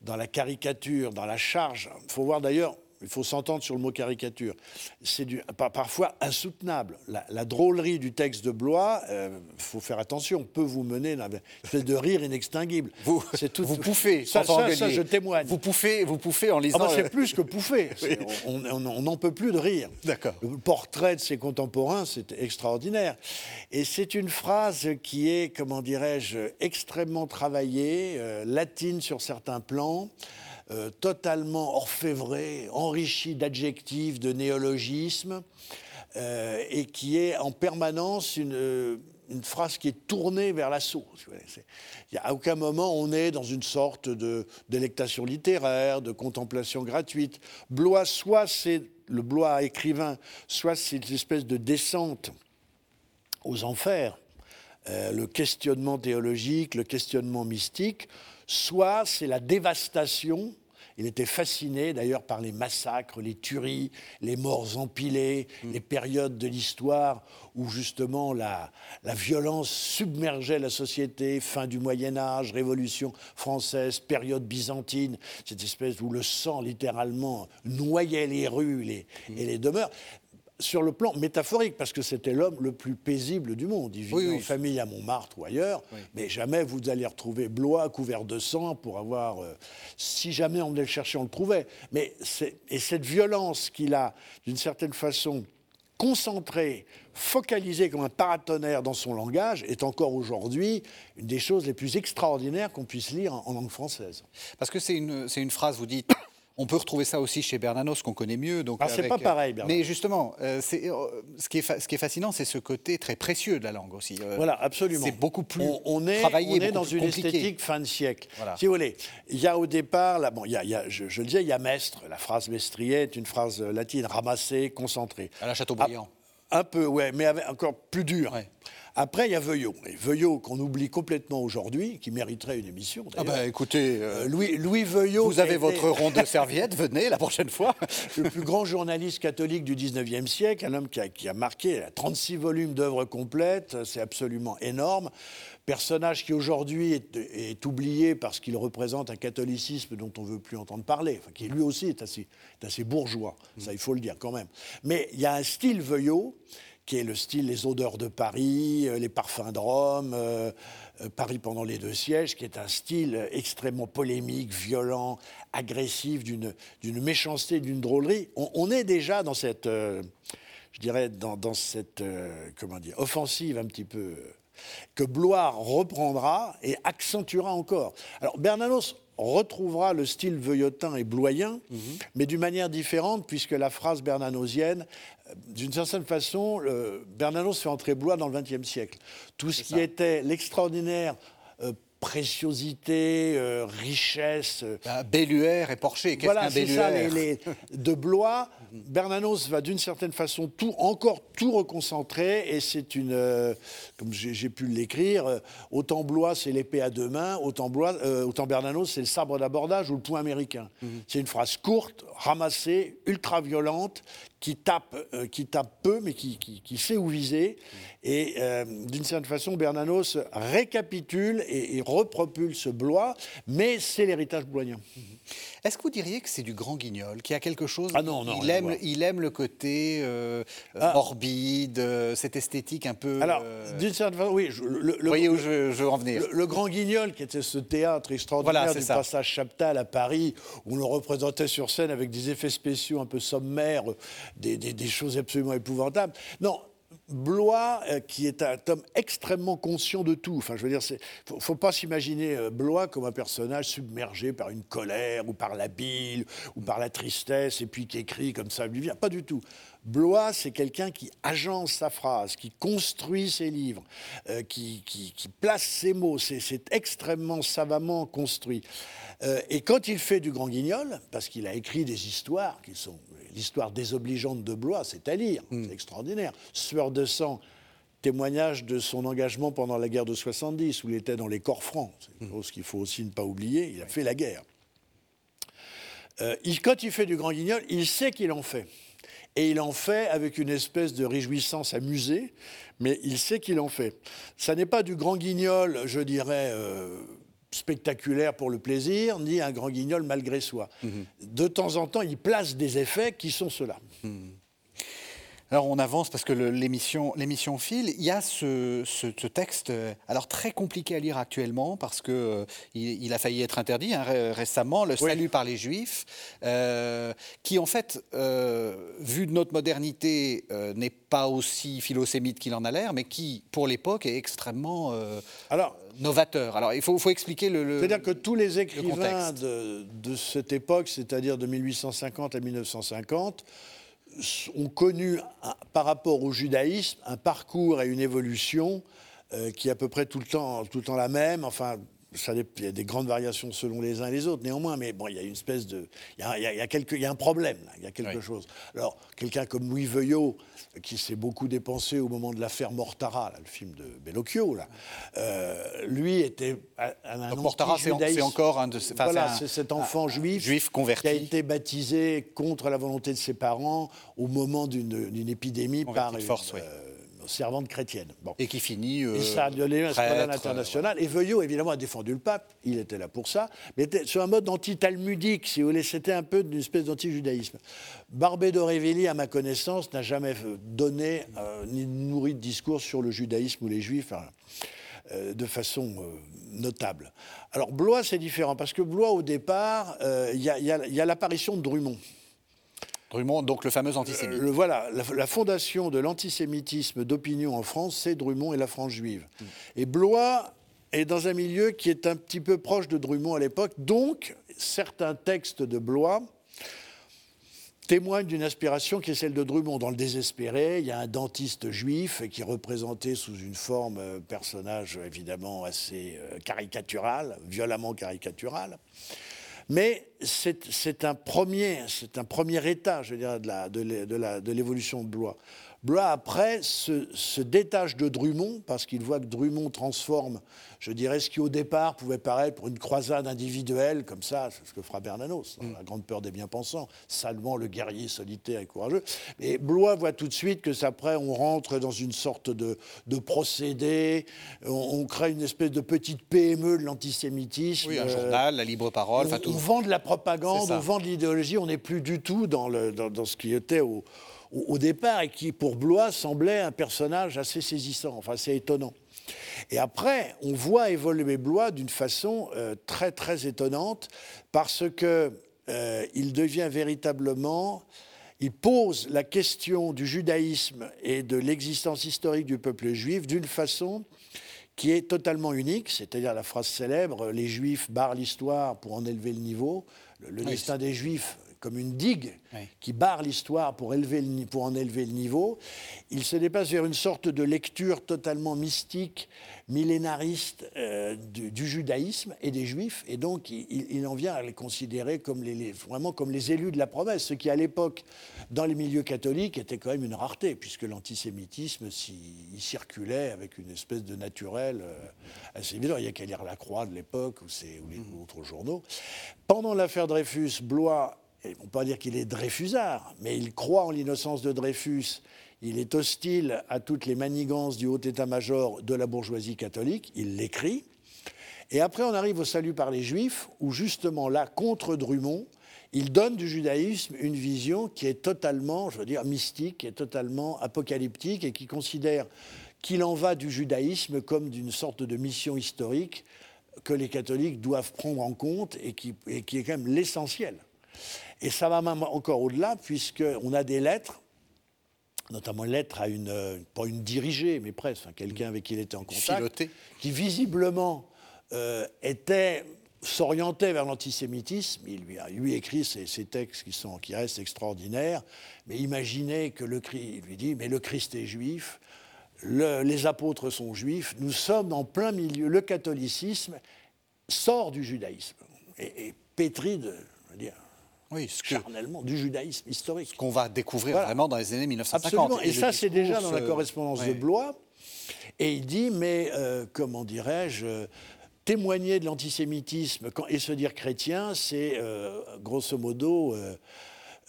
dans la caricature, dans la charge. Il faut voir d'ailleurs, il faut s'entendre sur le mot caricature. C'est parfois insoutenable. La, drôlerie du texte de Blois, il euh, faut faire attention, peut vous mener à une espèce de rire inextinguible. <laughs> Vous, tout, vous pouffez, ça, ça, je témoigne. Vous pouffez, vous pouffez en lisant. Ah c'est plus que pouffer. <laughs> On n'en peut plus de rire. D'accord. Le portrait de ses contemporains, c'est extraordinaire. Et c'est une phrase qui est, comment dirais-je, extrêmement travaillée, euh, latine sur certains plans. Euh, totalement orfévré, enrichi d'adjectifs, de néologismes, euh, et qui est en permanence euh, une, phrase qui est tournée vers l'assaut. À aucun moment on est dans une sorte de délectation littéraire, de contemplation gratuite. Blois, soit c'est le Blois écrivain, soit c'est une espèce de descente aux enfers, le questionnement théologique, le questionnement mystique, soit c'est la dévastation il était fasciné d'ailleurs par les massacres, les tueries, les morts empilées, mm. les périodes de l'histoire où justement la, la, violence submergeait la société, fin du Moyen Âge, Révolution française, période byzantine, cette espèce où le sang littéralement noyait les rues et les mm. demeures sur le plan métaphorique, parce que c'était l'homme le plus paisible du monde. Il vivait en famille à Montmartre ou ailleurs, mais jamais vous allez retrouver Blois couvert de sang pour avoir. Euh, si jamais on venait le chercher, on le trouvait. Mais et cette violence qu'il a, d'une certaine façon, concentrée, focalisée comme un paratonnerre dans son langage, est encore aujourd'hui une des choses les plus extraordinaires qu'on puisse lire en, en langue française. Parce que c'est une, une phrase, vous dites on peut retrouver ça aussi chez Bernanos, qu'on connaît mieux. Donc ah, c'est pas pareil, Bernanos. Mais justement, euh, euh, ce, qui est ce qui est fascinant, c'est ce côté très précieux de la langue aussi. Euh, voilà, absolument. C'est beaucoup plus on, est, travaillé, on est dans une esthétique fin de siècle. Si vous voulez, il y a au départ, là, bon, il y a, je, le disais, il y a mestre. La phrase mestrier est une phrase latine ramassée, concentrée. À la Chateaubriand. Un, peu, ouais, mais encore plus dur. Après, il y a Veuillot. Et Veuillot, qu'on oublie complètement aujourd'hui, qui mériterait une émission. Ah ben, écoutez, euh, euh, Louis, Louis Veuillot. Vous avez votre <laughs> ronde de serviette, venez la prochaine fois. le plus grand journaliste catholique du 19e siècle, un homme qui a, qui a marqué 36 volumes d'œuvres complètes, c'est absolument énorme. Personnage qui aujourd'hui est, oublié parce qu'il représente un catholicisme dont on ne veut plus entendre parler, enfin, qui lui aussi est assez, est assez bourgeois, ça il faut le dire quand même. Mais il y a un style Veuillot qui est le style Les odeurs de Paris, euh, Les parfums de Rome, euh, euh, Paris pendant les deux sièges, qui est un style extrêmement polémique, violent, agressif, d'une méchanceté, d'une drôlerie. On, est déjà dans cette, je dirais, dans, cette, comment dire, offensive un petit peu que Blois reprendra et accentuera encore. Alors Bernanos retrouvera le style veuillotin et bloyen, mhm. mais d'une manière différente, puisque la phrase bernanosienne, euh, d'une certaine façon, Bernanos fait entrer Blois dans le XXe siècle. Tout ce qui était l'extraordinaire euh, préciosité, euh, richesse. Ben, Belluaire et Porcher, qu'est-ce voilà, qu'un ça, les, De Blois, Bernanos va d'une certaine façon tout, encore tout reconcentrer, et c'est une, euh, comme j'ai pu l'écrire, euh, autant Blois c'est l'épée à deux mains, autant, Blois, autant Bernanos c'est le sabre d'abordage ou le point américain. Mhm. C'est une phrase courte, ramassée, ultra violente, qui tape, qui tape peu, mais qui, qui, sait où viser. Et d'une certaine façon, Bernanos récapitule et, et repropulse Blois, mais c'est l'héritage bloisien. Mhm. Est-ce que vous diriez que c'est du grand guignol, qui a quelque chose Ah non, non. Il, aime, il aime le côté euh, ah. morbide, euh, cette esthétique un peu. Alors, euh, d'une certaine façon, oui. le, vous voyez où je, veux en venir le, Grand Guignol, qui était ce théâtre extraordinaire du passage Chaptal à Paris, où l'on représentait sur scène avec des effets spéciaux un peu sommaires, des, des choses absolument épouvantables. Non, Blois, euh, qui est un homme extrêmement conscient de tout. Enfin, je veux dire, il ne faut, pas s'imaginer euh, Blois comme un personnage submergé par une colère ou par la bile ou par la tristesse et puis qui écrit comme ça lui vient. Pas du tout. Blois, c'est quelqu'un qui agence sa phrase, qui construit ses livres, euh, qui, place ses mots. C'est extrêmement savamment construit. Et quand il fait du Grand Guignol, parce qu'il a écrit des histoires qui sont l'histoire désobligeante de Blois, c'est à lire, Hmm. c'est extraordinaire. Sueur de sang, témoignage de son engagement pendant la guerre de 70, où il était dans les corps francs. C'est une chose qu'il faut aussi ne pas oublier. Il a fait la guerre. Euh, il- quand il fait du grand guignol, il sait qu'il en fait. Et il en fait avec une espèce de réjouissance amusée, mais il sait qu'il en fait. Ça n'est pas du grand guignol, je dirais, euh, spectaculaire pour le plaisir, ni un grand guignol malgré soi. De temps en temps, il place des effets qui sont ceux-là. Alors on avance parce que l'émission file. Il y a ce, ce- ce texte, euh, alors très compliqué à lire actuellement parce que euh, il, il a failli être interdit hein, ré- récemment, le salut par les Juifs, euh, qui en fait, euh, vu de notre modernité, n'est pas aussi philosémite qu'il en a l'air, mais qui, pour l'époque, est extrêmement Alors, novateur. Alors il faut, faut expliquer le. le- C'est-à-dire que tous les écrivains de, de cette époque, c'est-à-dire de 1850 à 1950, s- ont connu, par rapport au judaïsme, un parcours et une évolution euh, qui est à peu près tout le temps, tout le temps la même. Enfin, ça il y a des grandes variations selon les uns et les autres, néanmoins, mais bon, il y a une espèce de. Il y a, il y a- il y a quelque- il y a un problème, là, il y a quelque Oui. chose. Alors, quelqu'un comme Louis Veuillot, qui s'est beaucoup dépensé au moment de l'affaire Mortara, là, le film de Bellocchio, là, euh, lui était un, un Mortara, c'est encore un de ces- Voilà, c'est cet enfant juif, juif converti. qui a été baptisé contre la volonté de ses parents au moment d'une épidémie Converti par une force, oui. euh, servante chrétienne. Bon. Et qui finit. euh, Et ça a donné un scandale international. Et Veuillot, évidemment, a défendu le pape. Il était là pour ça. Mais était sur un mode anti-talmudique, si vous voulez. C'était un peu d'une espèce d'anti-judaïsme. Barbé d'Aurevilly, à ma connaissance, n'a jamais euh, donné euh, ni nourri de discours sur le judaïsme ou les juifs. euh, de façon notable. Alors Blois, c'est différent, parce que Blois, au départ, euh, il y a- a l'apparition de Drummond. Drummond, donc le fameux antisémite. Le- voilà, la, la fondation de l'antisémitisme d'opinion en France, c'est Drummond et la France juive. Et Blois est dans un milieu qui est un petit peu proche de Drummond à l'époque, donc certains textes de Blois témoignent d'une aspiration qui est celle de Drummond. Dans le désespéré, il y a un dentiste juif qui est représenté sous une forme, euh, personnage évidemment assez euh, caricatural, violemment caricatural. Mais c'est un, premier- état, je dire, de la- de l'évolution de Blois. Blois, après, se, se détache de Drummond, parce qu'il voit que Drummond transforme, je dirais, ce qui au départ pouvait paraître pour une croisade individuelle, comme ça, c'est ce que fera Bernanos, dans La grande peur des bien-pensants, salement le guerrier solitaire et courageux. Et Blois voit tout de suite que, ça, après, on rentre dans une sorte de, de procédé, on, on crée une espèce de petite PME de l'antisémitisme. Oui, un euh, journal, la libre parole, enfin on, tout. on vend de la propagande, on vend de l'idéologie, on n'est plus du tout dans, le, dans, dans ce qui était au, au- au départ et qui, pour Blois, semblait un personnage assez saisissant, enfin assez étonnant. Et après, on voit évoluer Blois d'une façon euh, très très étonnante parce que euh, il devient véritablement, il pose la question du judaïsme et de l'existence historique du peuple juif d'une façon qui est totalement unique, c'est-à-dire la phrase célèbre les Juifs barrent l'histoire pour en élever le niveau, le, le Oui. destin des Juifs comme une digue Oui. qui barre l'histoire pour, élever le ni- pour en élever le niveau, il se dépasse vers une sorte de lecture totalement mystique, millénariste euh, du, du judaïsme et des Juifs, et donc il, en vient à les considérer comme les, les- vraiment comme les élus de la promesse, ce qui à l'époque, dans les milieux catholiques, était quand même une rareté, puisque l'antisémitisme il circulait avec une espèce de naturel euh, assez évident. Il n'y a qu'à lire La Croix de l'époque ou, ou les ou autres journaux. Pendant l'affaire Dreyfus, Blois et on peut pas dire qu'il est Dreyfusard, mais il croit en l'innocence de Dreyfus. Il est hostile à toutes les manigances du haut état-major de la bourgeoisie catholique. Il l'écrit. Et après, on arrive au salut par les Juifs, où justement là, contre Drummond, il donne du judaïsme une vision qui est totalement, je veux dire, mystique, qui est totalement apocalyptique et qui considère qu'il en va du judaïsme comme d'une sorte de mission historique que les catholiques doivent prendre en compte et qui, et qui est quand même l'essentiel. Et ça va même encore au-delà, puisqu'on a des lettres, notamment une lettre à une, euh, pas une dirigée, mais presque, enfin, quelqu'un avec qui il était en contact, Filoté. qui visiblement euh, était s'orientait vers l'antisémitisme. Il lui a lui écrit ces, ces textes qui, sont, qui restent extraordinaires, mais imaginez que le Christ, il lui dit, mais le Christ est juif, le- les apôtres sont juifs, nous sommes en plein milieu, le catholicisme sort du judaïsme. est, pétri de, dire, oui, ce charnellement du judaïsme historique. Ce qu'on va découvrir vraiment dans les années 1950. Absolument. Et, ça, c'est déjà dans la correspondance de Blois. Et il dit, mais euh, comment dirais-je, témoigner de l'antisémitisme et se dire chrétien, c'est euh, grosso modo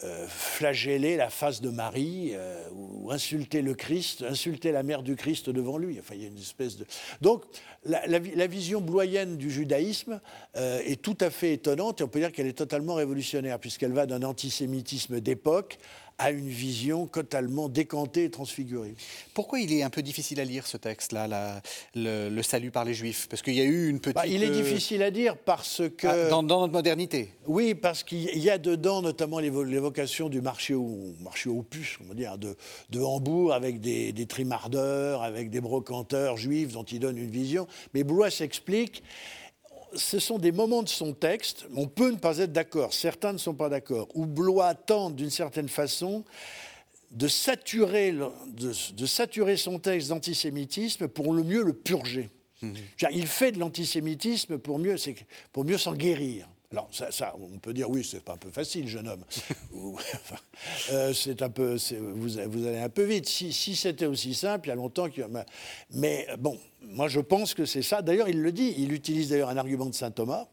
euh, euh, flageller la face de Marie ou insulter le Christ, insulter la mère du Christ devant lui. Enfin, il y a une espèce de. Donc, la, la vision bloyenne du judaïsme est tout à fait étonnante et on peut dire qu'elle est totalement révolutionnaire puisqu'elle va d'un antisémitisme d'époque a une vision totalement décantée et transfigurée. Pourquoi il est un peu difficile à lire ce texte-là, le, salut par les Juifs? Parce qu'il y a eu une petite. Bah, il est euh, difficile à dire parce que. Ah, dans, notre modernité Oui, parce qu'il y a dedans notamment l'évocation du marché au, marché aux puces, on va dire, de, de Hambourg, avec des, des trimardeurs, avec des brocanteurs juifs dont il donne une vision. Mais Blois s'explique ce sont des moments de son texte, on peut ne pas être d'accord, certains ne sont pas d'accord, où Blois tente d'une certaine façon de saturer, de, saturer son texte d'antisémitisme pour le mieux le purger. Mmh. Il fait de l'antisémitisme pour mieux, pour mieux s'en guérir. Alors, ça, on peut dire, oui, c'est pas un peu facile, jeune homme. <laughs> Euh, c'est un peu, vous, vous, allez un peu vite. Si, si c'était aussi simple, il y a longtemps qu'il. Mais bon, moi, je pense que c'est ça. D'ailleurs, il le dit. Il utilise d'ailleurs un argument de saint Thomas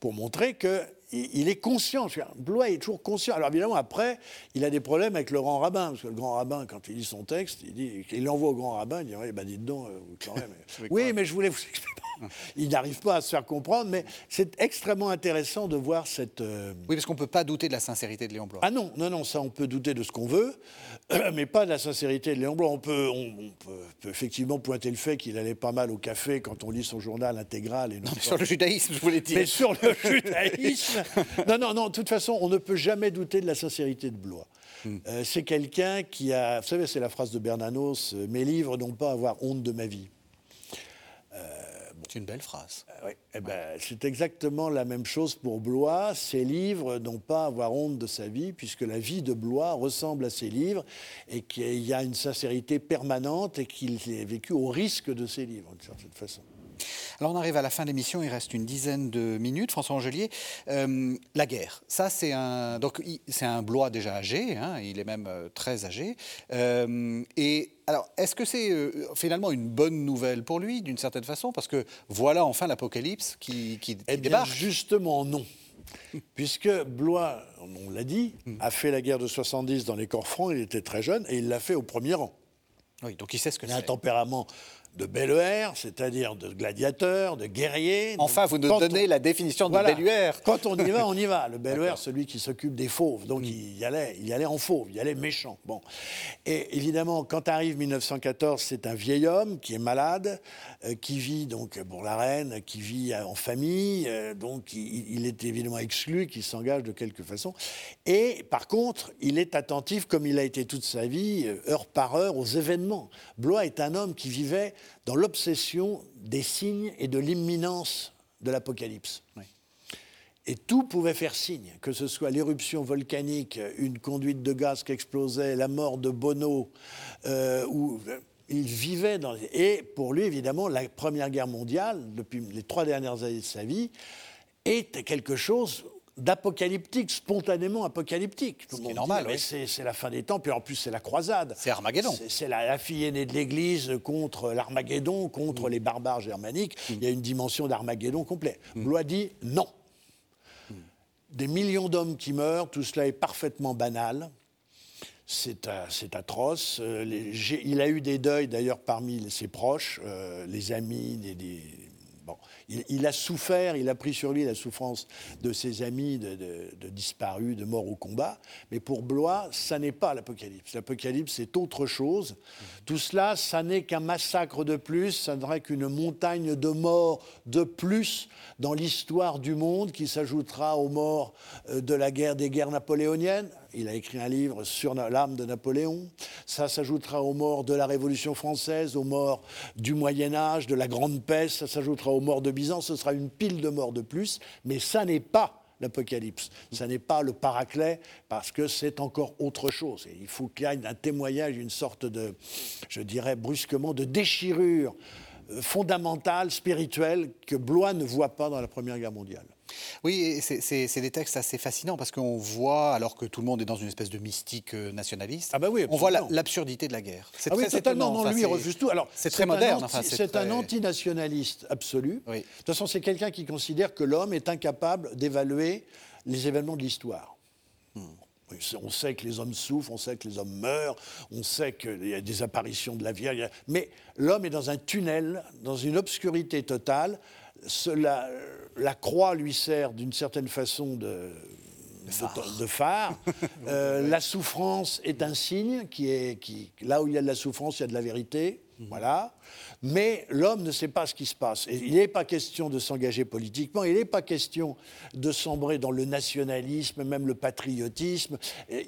pour montrer que il est conscient. Blois est toujours conscient. Alors évidemment, après, il a des problèmes avec le grand rabbin, parce que le grand rabbin, quand il lit son texte, il, dit, il l'envoie au grand rabbin, il dit Oui, ben dites donc, euh, quand même. <laughs> oui, mais je voulais vous expliquer. <laughs> il n'arrive pas à se faire comprendre, mais c'est extrêmement intéressant de voir cette. Euh, oui, parce qu'on ne peut pas douter de la sincérité de Léon Blois. Ah non, non, non, ça, on peut douter de ce qu'on veut, <clears throat> mais pas de la sincérité de Léon Blois. On peut, on, peut, effectivement pointer le fait qu'il allait pas mal au café quand on lit son journal intégral. Et non, sur le judaïsme, je voulais dire. Mais sur le <laughs> judaïsme. <laughs> non, non, non, de toute façon, on ne peut jamais douter de la sincérité de Blois. Hmm. Euh, c'est quelqu'un qui a. Vous savez, c'est la phrase de Bernanos euh, Mes livres n'ont pas à avoir honte de ma vie. C'est une belle phrase. oui. eh ben, c'est exactement la même chose pour Blois. Ses livres n'ont pas à avoir honte de sa vie, puisque la vie de Blois ressemble à ses livres, et qu'il y a une sincérité permanente, et qu'il est vécu au risque de ses livres, de cette façon. Alors on arrive à la fin de l'émission, il reste une dizaine de minutes. François Angelier, euh, la guerre, ça c'est un donc c'est un Blois déjà âgé, hein, il est même euh, très âgé. Euh, et alors est-ce que c'est finalement une bonne nouvelle pour lui d'une certaine façon? Parce que voilà enfin l'apocalypse qui, qui, eh débarque. Justement non. <laughs> Puisque Blois, on l'a dit, hmm. a fait la guerre de 70 dans les corps francs, il était très jeune, et il l'a fait au premier rang. Oui, donc il sait ce que c'est. un tempérament de Belluaire, c'est-à-dire de gladiateur, de guerrier. Enfin, vous nous donnez la définition de voilà, Quand on y va, on y va. Le Belluaire, celui qui s'occupe des fauves. Donc, mm. il, y allait, il y allait en fauve, il y allait méchant. Bon. Et évidemment, quand arrive 1914, c'est un vieil homme qui est malade, euh, qui vit donc pour la reine, qui vit en famille. Euh, donc, il, il, est évidemment exclu, qui s'engage de quelque façon. Et par contre, il est attentif, comme il a été toute sa vie, euh, heure par heure, aux événements. Blois est un homme qui vivait dans l'obsession des signes et de l'imminence de l'apocalypse. Et tout pouvait faire signe, que ce soit l'éruption volcanique, une conduite de gaz qui explosait, la mort de Bono, euh, où euh, il vivait dans... Et pour lui, évidemment, la Première Guerre mondiale, depuis les trois dernières années de sa vie, était quelque chose d'apocalyptique, spontanément apocalyptique. Est normal, oui. C'est la fin des temps, puis en plus c'est la croisade. C'est Armageddon. C'est la, fille aînée de l'Église contre l'Armageddon, contre mm. les barbares germaniques. Mm. Il y a une dimension d'Armageddon complet. Mm. Blois dit non. Des millions d'hommes qui meurent, tout cela est parfaitement banal. C'est atroce. Euh, il a eu des deuils d'ailleurs parmi ses proches, euh, les amis, des, il, a souffert, il a pris sur lui la souffrance de ses amis, de, disparus, de morts au combat. Mais pour Blois, ça n'est pas l'Apocalypse. L'Apocalypse, c'est autre chose. Tout cela, ça n'est qu'un massacre de plus, ça n'est qu'une montagne de morts de plus dans l'histoire du monde qui s'ajoutera aux morts euh, de la guerre des guerres napoléoniennes il a écrit un livre sur l'âme de Napoléon. Ça s'ajoutera aux morts de la Révolution française, aux morts du Moyen Âge, de la Grande Peste, ça s'ajoutera aux morts de Byzance, ce sera une pile de morts de plus, mais ça n'est pas l'Apocalypse. Ça n'est pas le paraclet parce que c'est encore autre chose. il faut qu'il y ait un témoignage, une sorte de, je dirais brusquement, de déchirure fondamentale, spirituelle, que Blois ne voit pas dans la Première Guerre mondiale. Oui, c'est des textes assez fascinants parce qu'on voit, alors que tout le monde est dans une espèce de mystique euh, nationaliste, ah bah oui, on voit l'absurdité de la guerre. C'est ah oui, totalement. Non, lui, il refuse tout. Alors, c'est très moderne. c'est un antinationaliste absolu. De toute façon, c'est quelqu'un qui considère que l'homme est incapable d'évaluer les événements de l'histoire. Hmm. On sait que les hommes souffrent, on sait que les hommes meurent, on sait qu'il y a des apparitions de la Vierge. Mais l'homme est dans un tunnel, dans une obscurité totale. Cela, la croix lui sert d'une certaine façon de, phare. <laughs> Euh, la souffrance est un signe qui est qui, là où il y a de la souffrance, il y a de la vérité. Mhm. Voilà. Mais l'homme ne sait pas ce qui se passe. Il n'est pas question de s'engager politiquement, il n'est pas question de sombrer dans le nationalisme, même le patriotisme.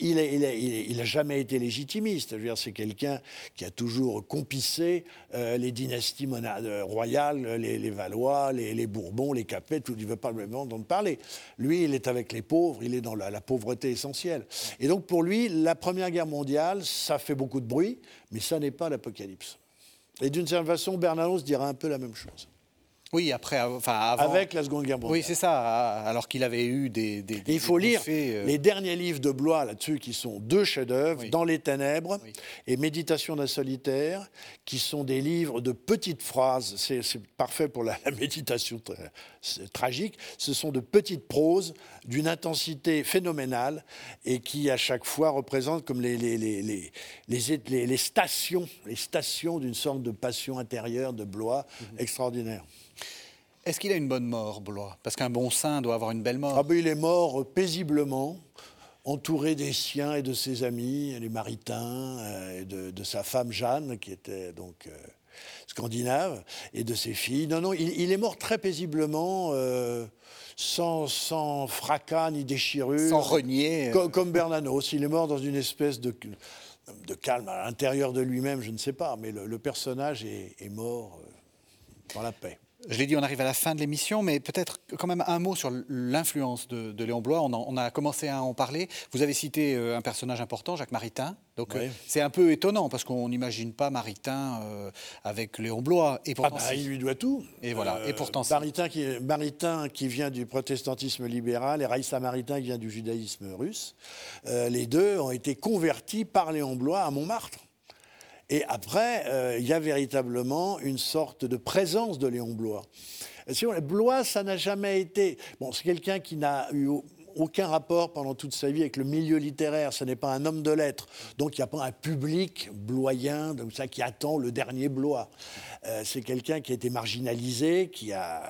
Il n'a jamais été légitimiste. C'est quelqu'un qui a toujours compissé euh, les dynasties euh, royales, les, Valois, les, Bourbons, les Capets, tout, il ne veut pas même entendre parler. Lui, il est avec les pauvres, il est dans la pauvreté essentielle. Et donc pour lui, la Première Guerre mondiale, ça fait beaucoup de bruit, mais ça n'est pas l'apocalypse. Et d'une certaine façon, Bernanos dira un peu la même chose. Oui, après, enfin Avec la Seconde Guerre mondiale. Oui, c'est ça. Alors qu'il avait eu des. des, il faut lire euh, les derniers livres de Blois là-dessus, qui sont deux chefs-d'œuvre, Dans les ténèbres et Méditation d'un solitaire, qui sont des livres de petites phrases. C'est parfait pour la, méditation tragique. Ce sont de petites proses d'une intensité phénoménale et qui, à chaque fois, représentent comme les, les, les, les, les stations, les stations d'une sorte de passion intérieure de Blois mhm. extraordinaire. Est-ce qu'il a une bonne mort, Blois? Parce qu'un bon saint doit avoir une belle mort. Ah ben, il est mort paisiblement, entouré des siens et de ses amis, les maritains, euh, et de, sa femme Jeanne, qui était donc euh, scandinave, et de ses filles. Non, non, il, est mort très paisiblement. Euh, sans, sans, fracas ni déchirure. Sans renier. Comme, Bernanos. Il est mort dans une espèce de, de calme à l'intérieur de lui-même, je ne sais pas, mais le, personnage est, est mort dans la paix. Je l'ai dit, on arrive à la fin de l'émission, mais peut-être quand même un mot sur l'influence de, Léon Blois. On, a commencé à en parler. Vous avez cité euh, un personnage important, Jacques Maritain. Donc euh, c'est un peu étonnant parce qu'on n'imagine pas Maritain euh, avec Léon Blois. Et pourtant, ah bah, il lui doit tout. Et voilà. et pourtant, Maritain qui, Maritain qui vient du protestantisme libéral et Raïssa Maritain qui vient du judaïsme russe. les deux ont été convertis par Léon Blois à Montmartre. Et après, euh, il y a véritablement une sorte de présence de Léon Blois. Blois, ça n'a jamais été. Bon, c'est quelqu'un qui n'a eu aucun rapport pendant toute sa vie avec le milieu littéraire. Ce n'est pas un homme de lettres. Donc il n'y a pas un public bloyen donc ça, qui attend le dernier Blois. Euh, c'est quelqu'un qui a été marginalisé, qui a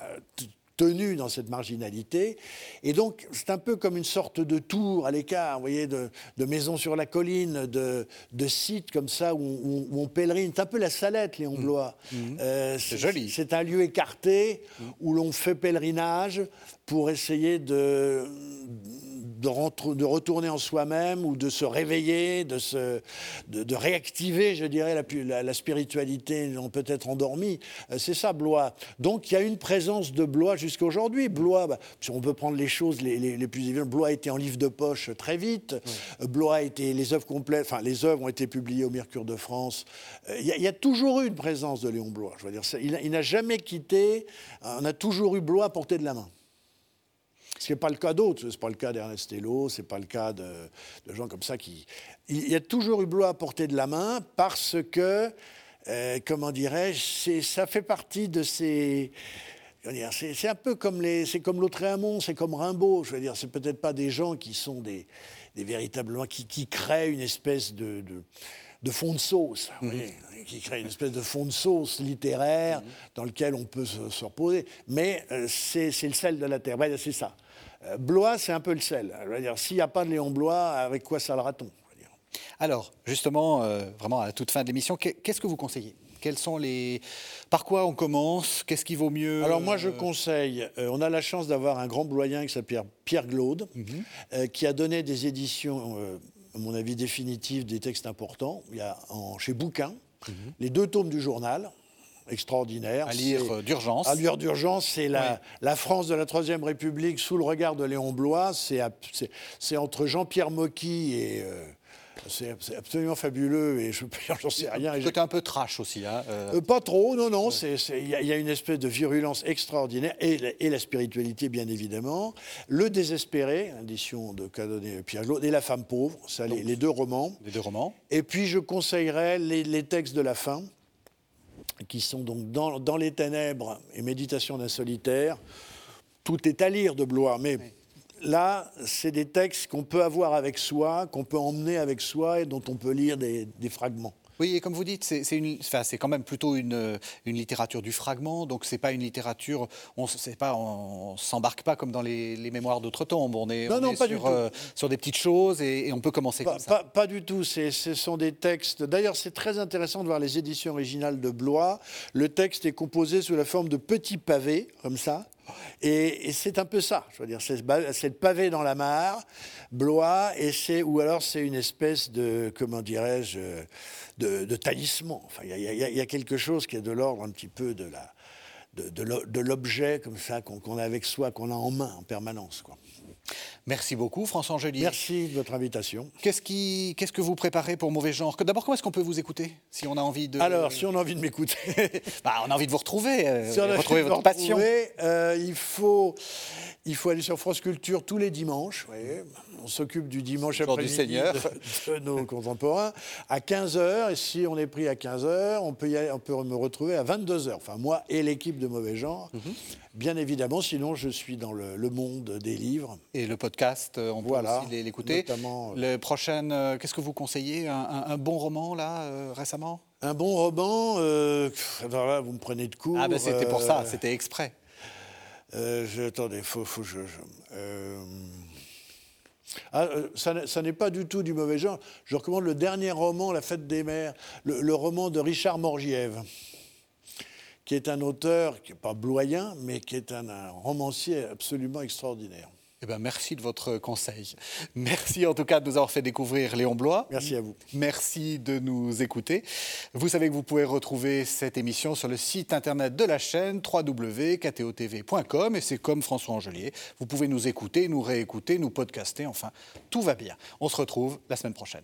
tenu dans cette marginalité. Et donc, c'est un peu comme une sorte de tour à l'écart, vous voyez, de, de maison sur la colline, de, de sites comme ça où, on pèlerine. C'est un peu la Salette, Léon mmh. Blois. Mmh. Euh, c'est joli. C'est un lieu écarté mmh. où l'on fait pèlerinage pour essayer de de, retourner en soi-même ou de se réveiller, de, se, de, réactiver, je dirais, la, la, spiritualité peut-être endormie. Euh, c'est ça, Blois. Donc il y a une présence de Blois jusqu'à aujourd'hui. Blois, bah, on peut prendre les choses les, plus évidentes, Blois était en livre de poche très vite. Euh, Blois était les œuvres complètes, enfin les œuvres ont été publiées au Mercure de France. Euh, il y, a toujours eu une présence de Léon Blois. Je veux dire, il, il n'a jamais quitté. On a toujours eu Blois à portée de la main. Ce n'est pas le cas d'autres. Ce n'est pas le cas d'Ernest Hello, ce n'est pas le cas de, gens comme ça qui. Il y a toujours eu Blois à portée de la main parce que, euh, comment dirais-je, ça fait partie de ces. C'est un peu comme les, c'est comme Lautréamont, c'est comme Rimbaud. Je veux dire, c'est peut-être pas des gens qui sont des, véritablement qui, qui, créent une espèce de, de, fond de sauce, qui créent une espèce de fond de sauce littéraire mhm. dans lequel on peut se, reposer. Mais euh, c'est le sel de la terre. c'est ça. Euh, Blois, c'est un peu le sel. S'il n'y a pas de Léon Blois, avec quoi salera-t-on Alors, justement, euh, vraiment à la toute fin de l'émission, qu'est-ce que vous conseillez? Quels sont les... Par quoi on commence? Qu'est-ce qui vaut mieux? Alors moi je euh, conseille, on a la chance d'avoir un grand bloyen qui s'appelle Pierre Glaude, mhm. qui a donné des éditions, à mon avis définitives, des textes importants. Il y a en, chez Bouquin, mhm. les deux tomes du journal, extraordinaire. À lire d'urgence. À lire d'urgence, c'est la, la, France de la Troisième République sous le regard de Léon Blois. C'est entre Jean-Pierre Mocky et, euh, C'est absolument fabuleux et je <laughs> j'en sais rien. Côté un peu trash aussi. Hein, euh. Euh, pas trop, non, non. Il y, a une espèce de virulence extraordinaire et, et, la spiritualité, bien évidemment. Le désespéré, édition de Cadonnet Pierre Claude, et La femme pauvre, ça, les, deux romans. Les deux romans. Et puis je conseillerais les, les textes de la fin, qui sont donc dans, dans les ténèbres et Méditation d'un solitaire. Tout est à lire de Blois, mais là, c'est des textes qu'on peut avoir avec soi, qu'on peut emmener avec soi et dont on peut lire des, fragments. Oui, et comme vous dites, c'est enfin, quand même plutôt une, une, littérature du fragment, donc c'est pas une littérature, on ne s'embarque pas comme dans les, mémoires d'autres tombes, on est, non, non, pas sur, euh, sur, des petites choses et, on peut commencer pas, comme ça. Pas, du tout, ce sont des textes, d'ailleurs c'est très intéressant de voir les éditions originales de Blois, le texte est composé sous la forme de petits pavés, comme ça, et, c'est un peu ça, je veux dire, c'est le pavé dans la mare, Blois, et c'est ou alors c'est une espèce de, comment dirais-je, de, talisman. Enfin, il y, a quelque chose qui est de l'ordre un petit peu de l'objet comme ça qu'on a avec soi, qu'on a en main en permanence. Quoi. Merci beaucoup, François Angelier. Merci de votre invitation. Qu'est-ce, qui, qu'est-ce que vous préparez pour Mauvais Genre? D'abord, comment est-ce qu'on peut vous écouter si on a envie de... Alors, si on a envie de m'écouter... <laughs> bah, on a envie de vous retrouver, euh, retrouver votre passion. Euh, il, faut, il faut aller sur France Culture tous les dimanches. On s'occupe du dimanche après-midi de, de, nos contemporains à 15h. Et si on est pris à 15h, on peut, y aller, on peut me retrouver à 22h. Enfin, moi et l'équipe de Mauvais Genre. Mhm. Bien évidemment, sinon je suis dans le, monde des livres. Et le podcast, euh, on peut aussi l'écouter. Notamment, euh, le prochain, euh, qu'est-ce que vous conseillez? Un, bon roman là récemment? Un bon roman, là, vous me prenez de court. Ah ben c'était pour ça, c'était exprès. Je, attendez, faut, faut je, ah, ça, n'est pas du tout du mauvais genre. Je recommande le dernier roman, La Fête des Mères, le, roman de Richard Morgiève qui est un auteur, qui n'est pas bloyen, mais qui est un, romancier absolument extraordinaire. Eh ben, merci de votre conseil. Merci en tout cas de nous avoir fait découvrir Léon Blois. Merci à vous. Merci de nous écouter. Vous savez que vous pouvez retrouver cette émission sur le site internet de la chaîne www.ktotv.com et c'est comme François Angelier. Vous pouvez nous écouter, nous réécouter, nous podcaster, enfin, tout va bien. On se retrouve la semaine prochaine.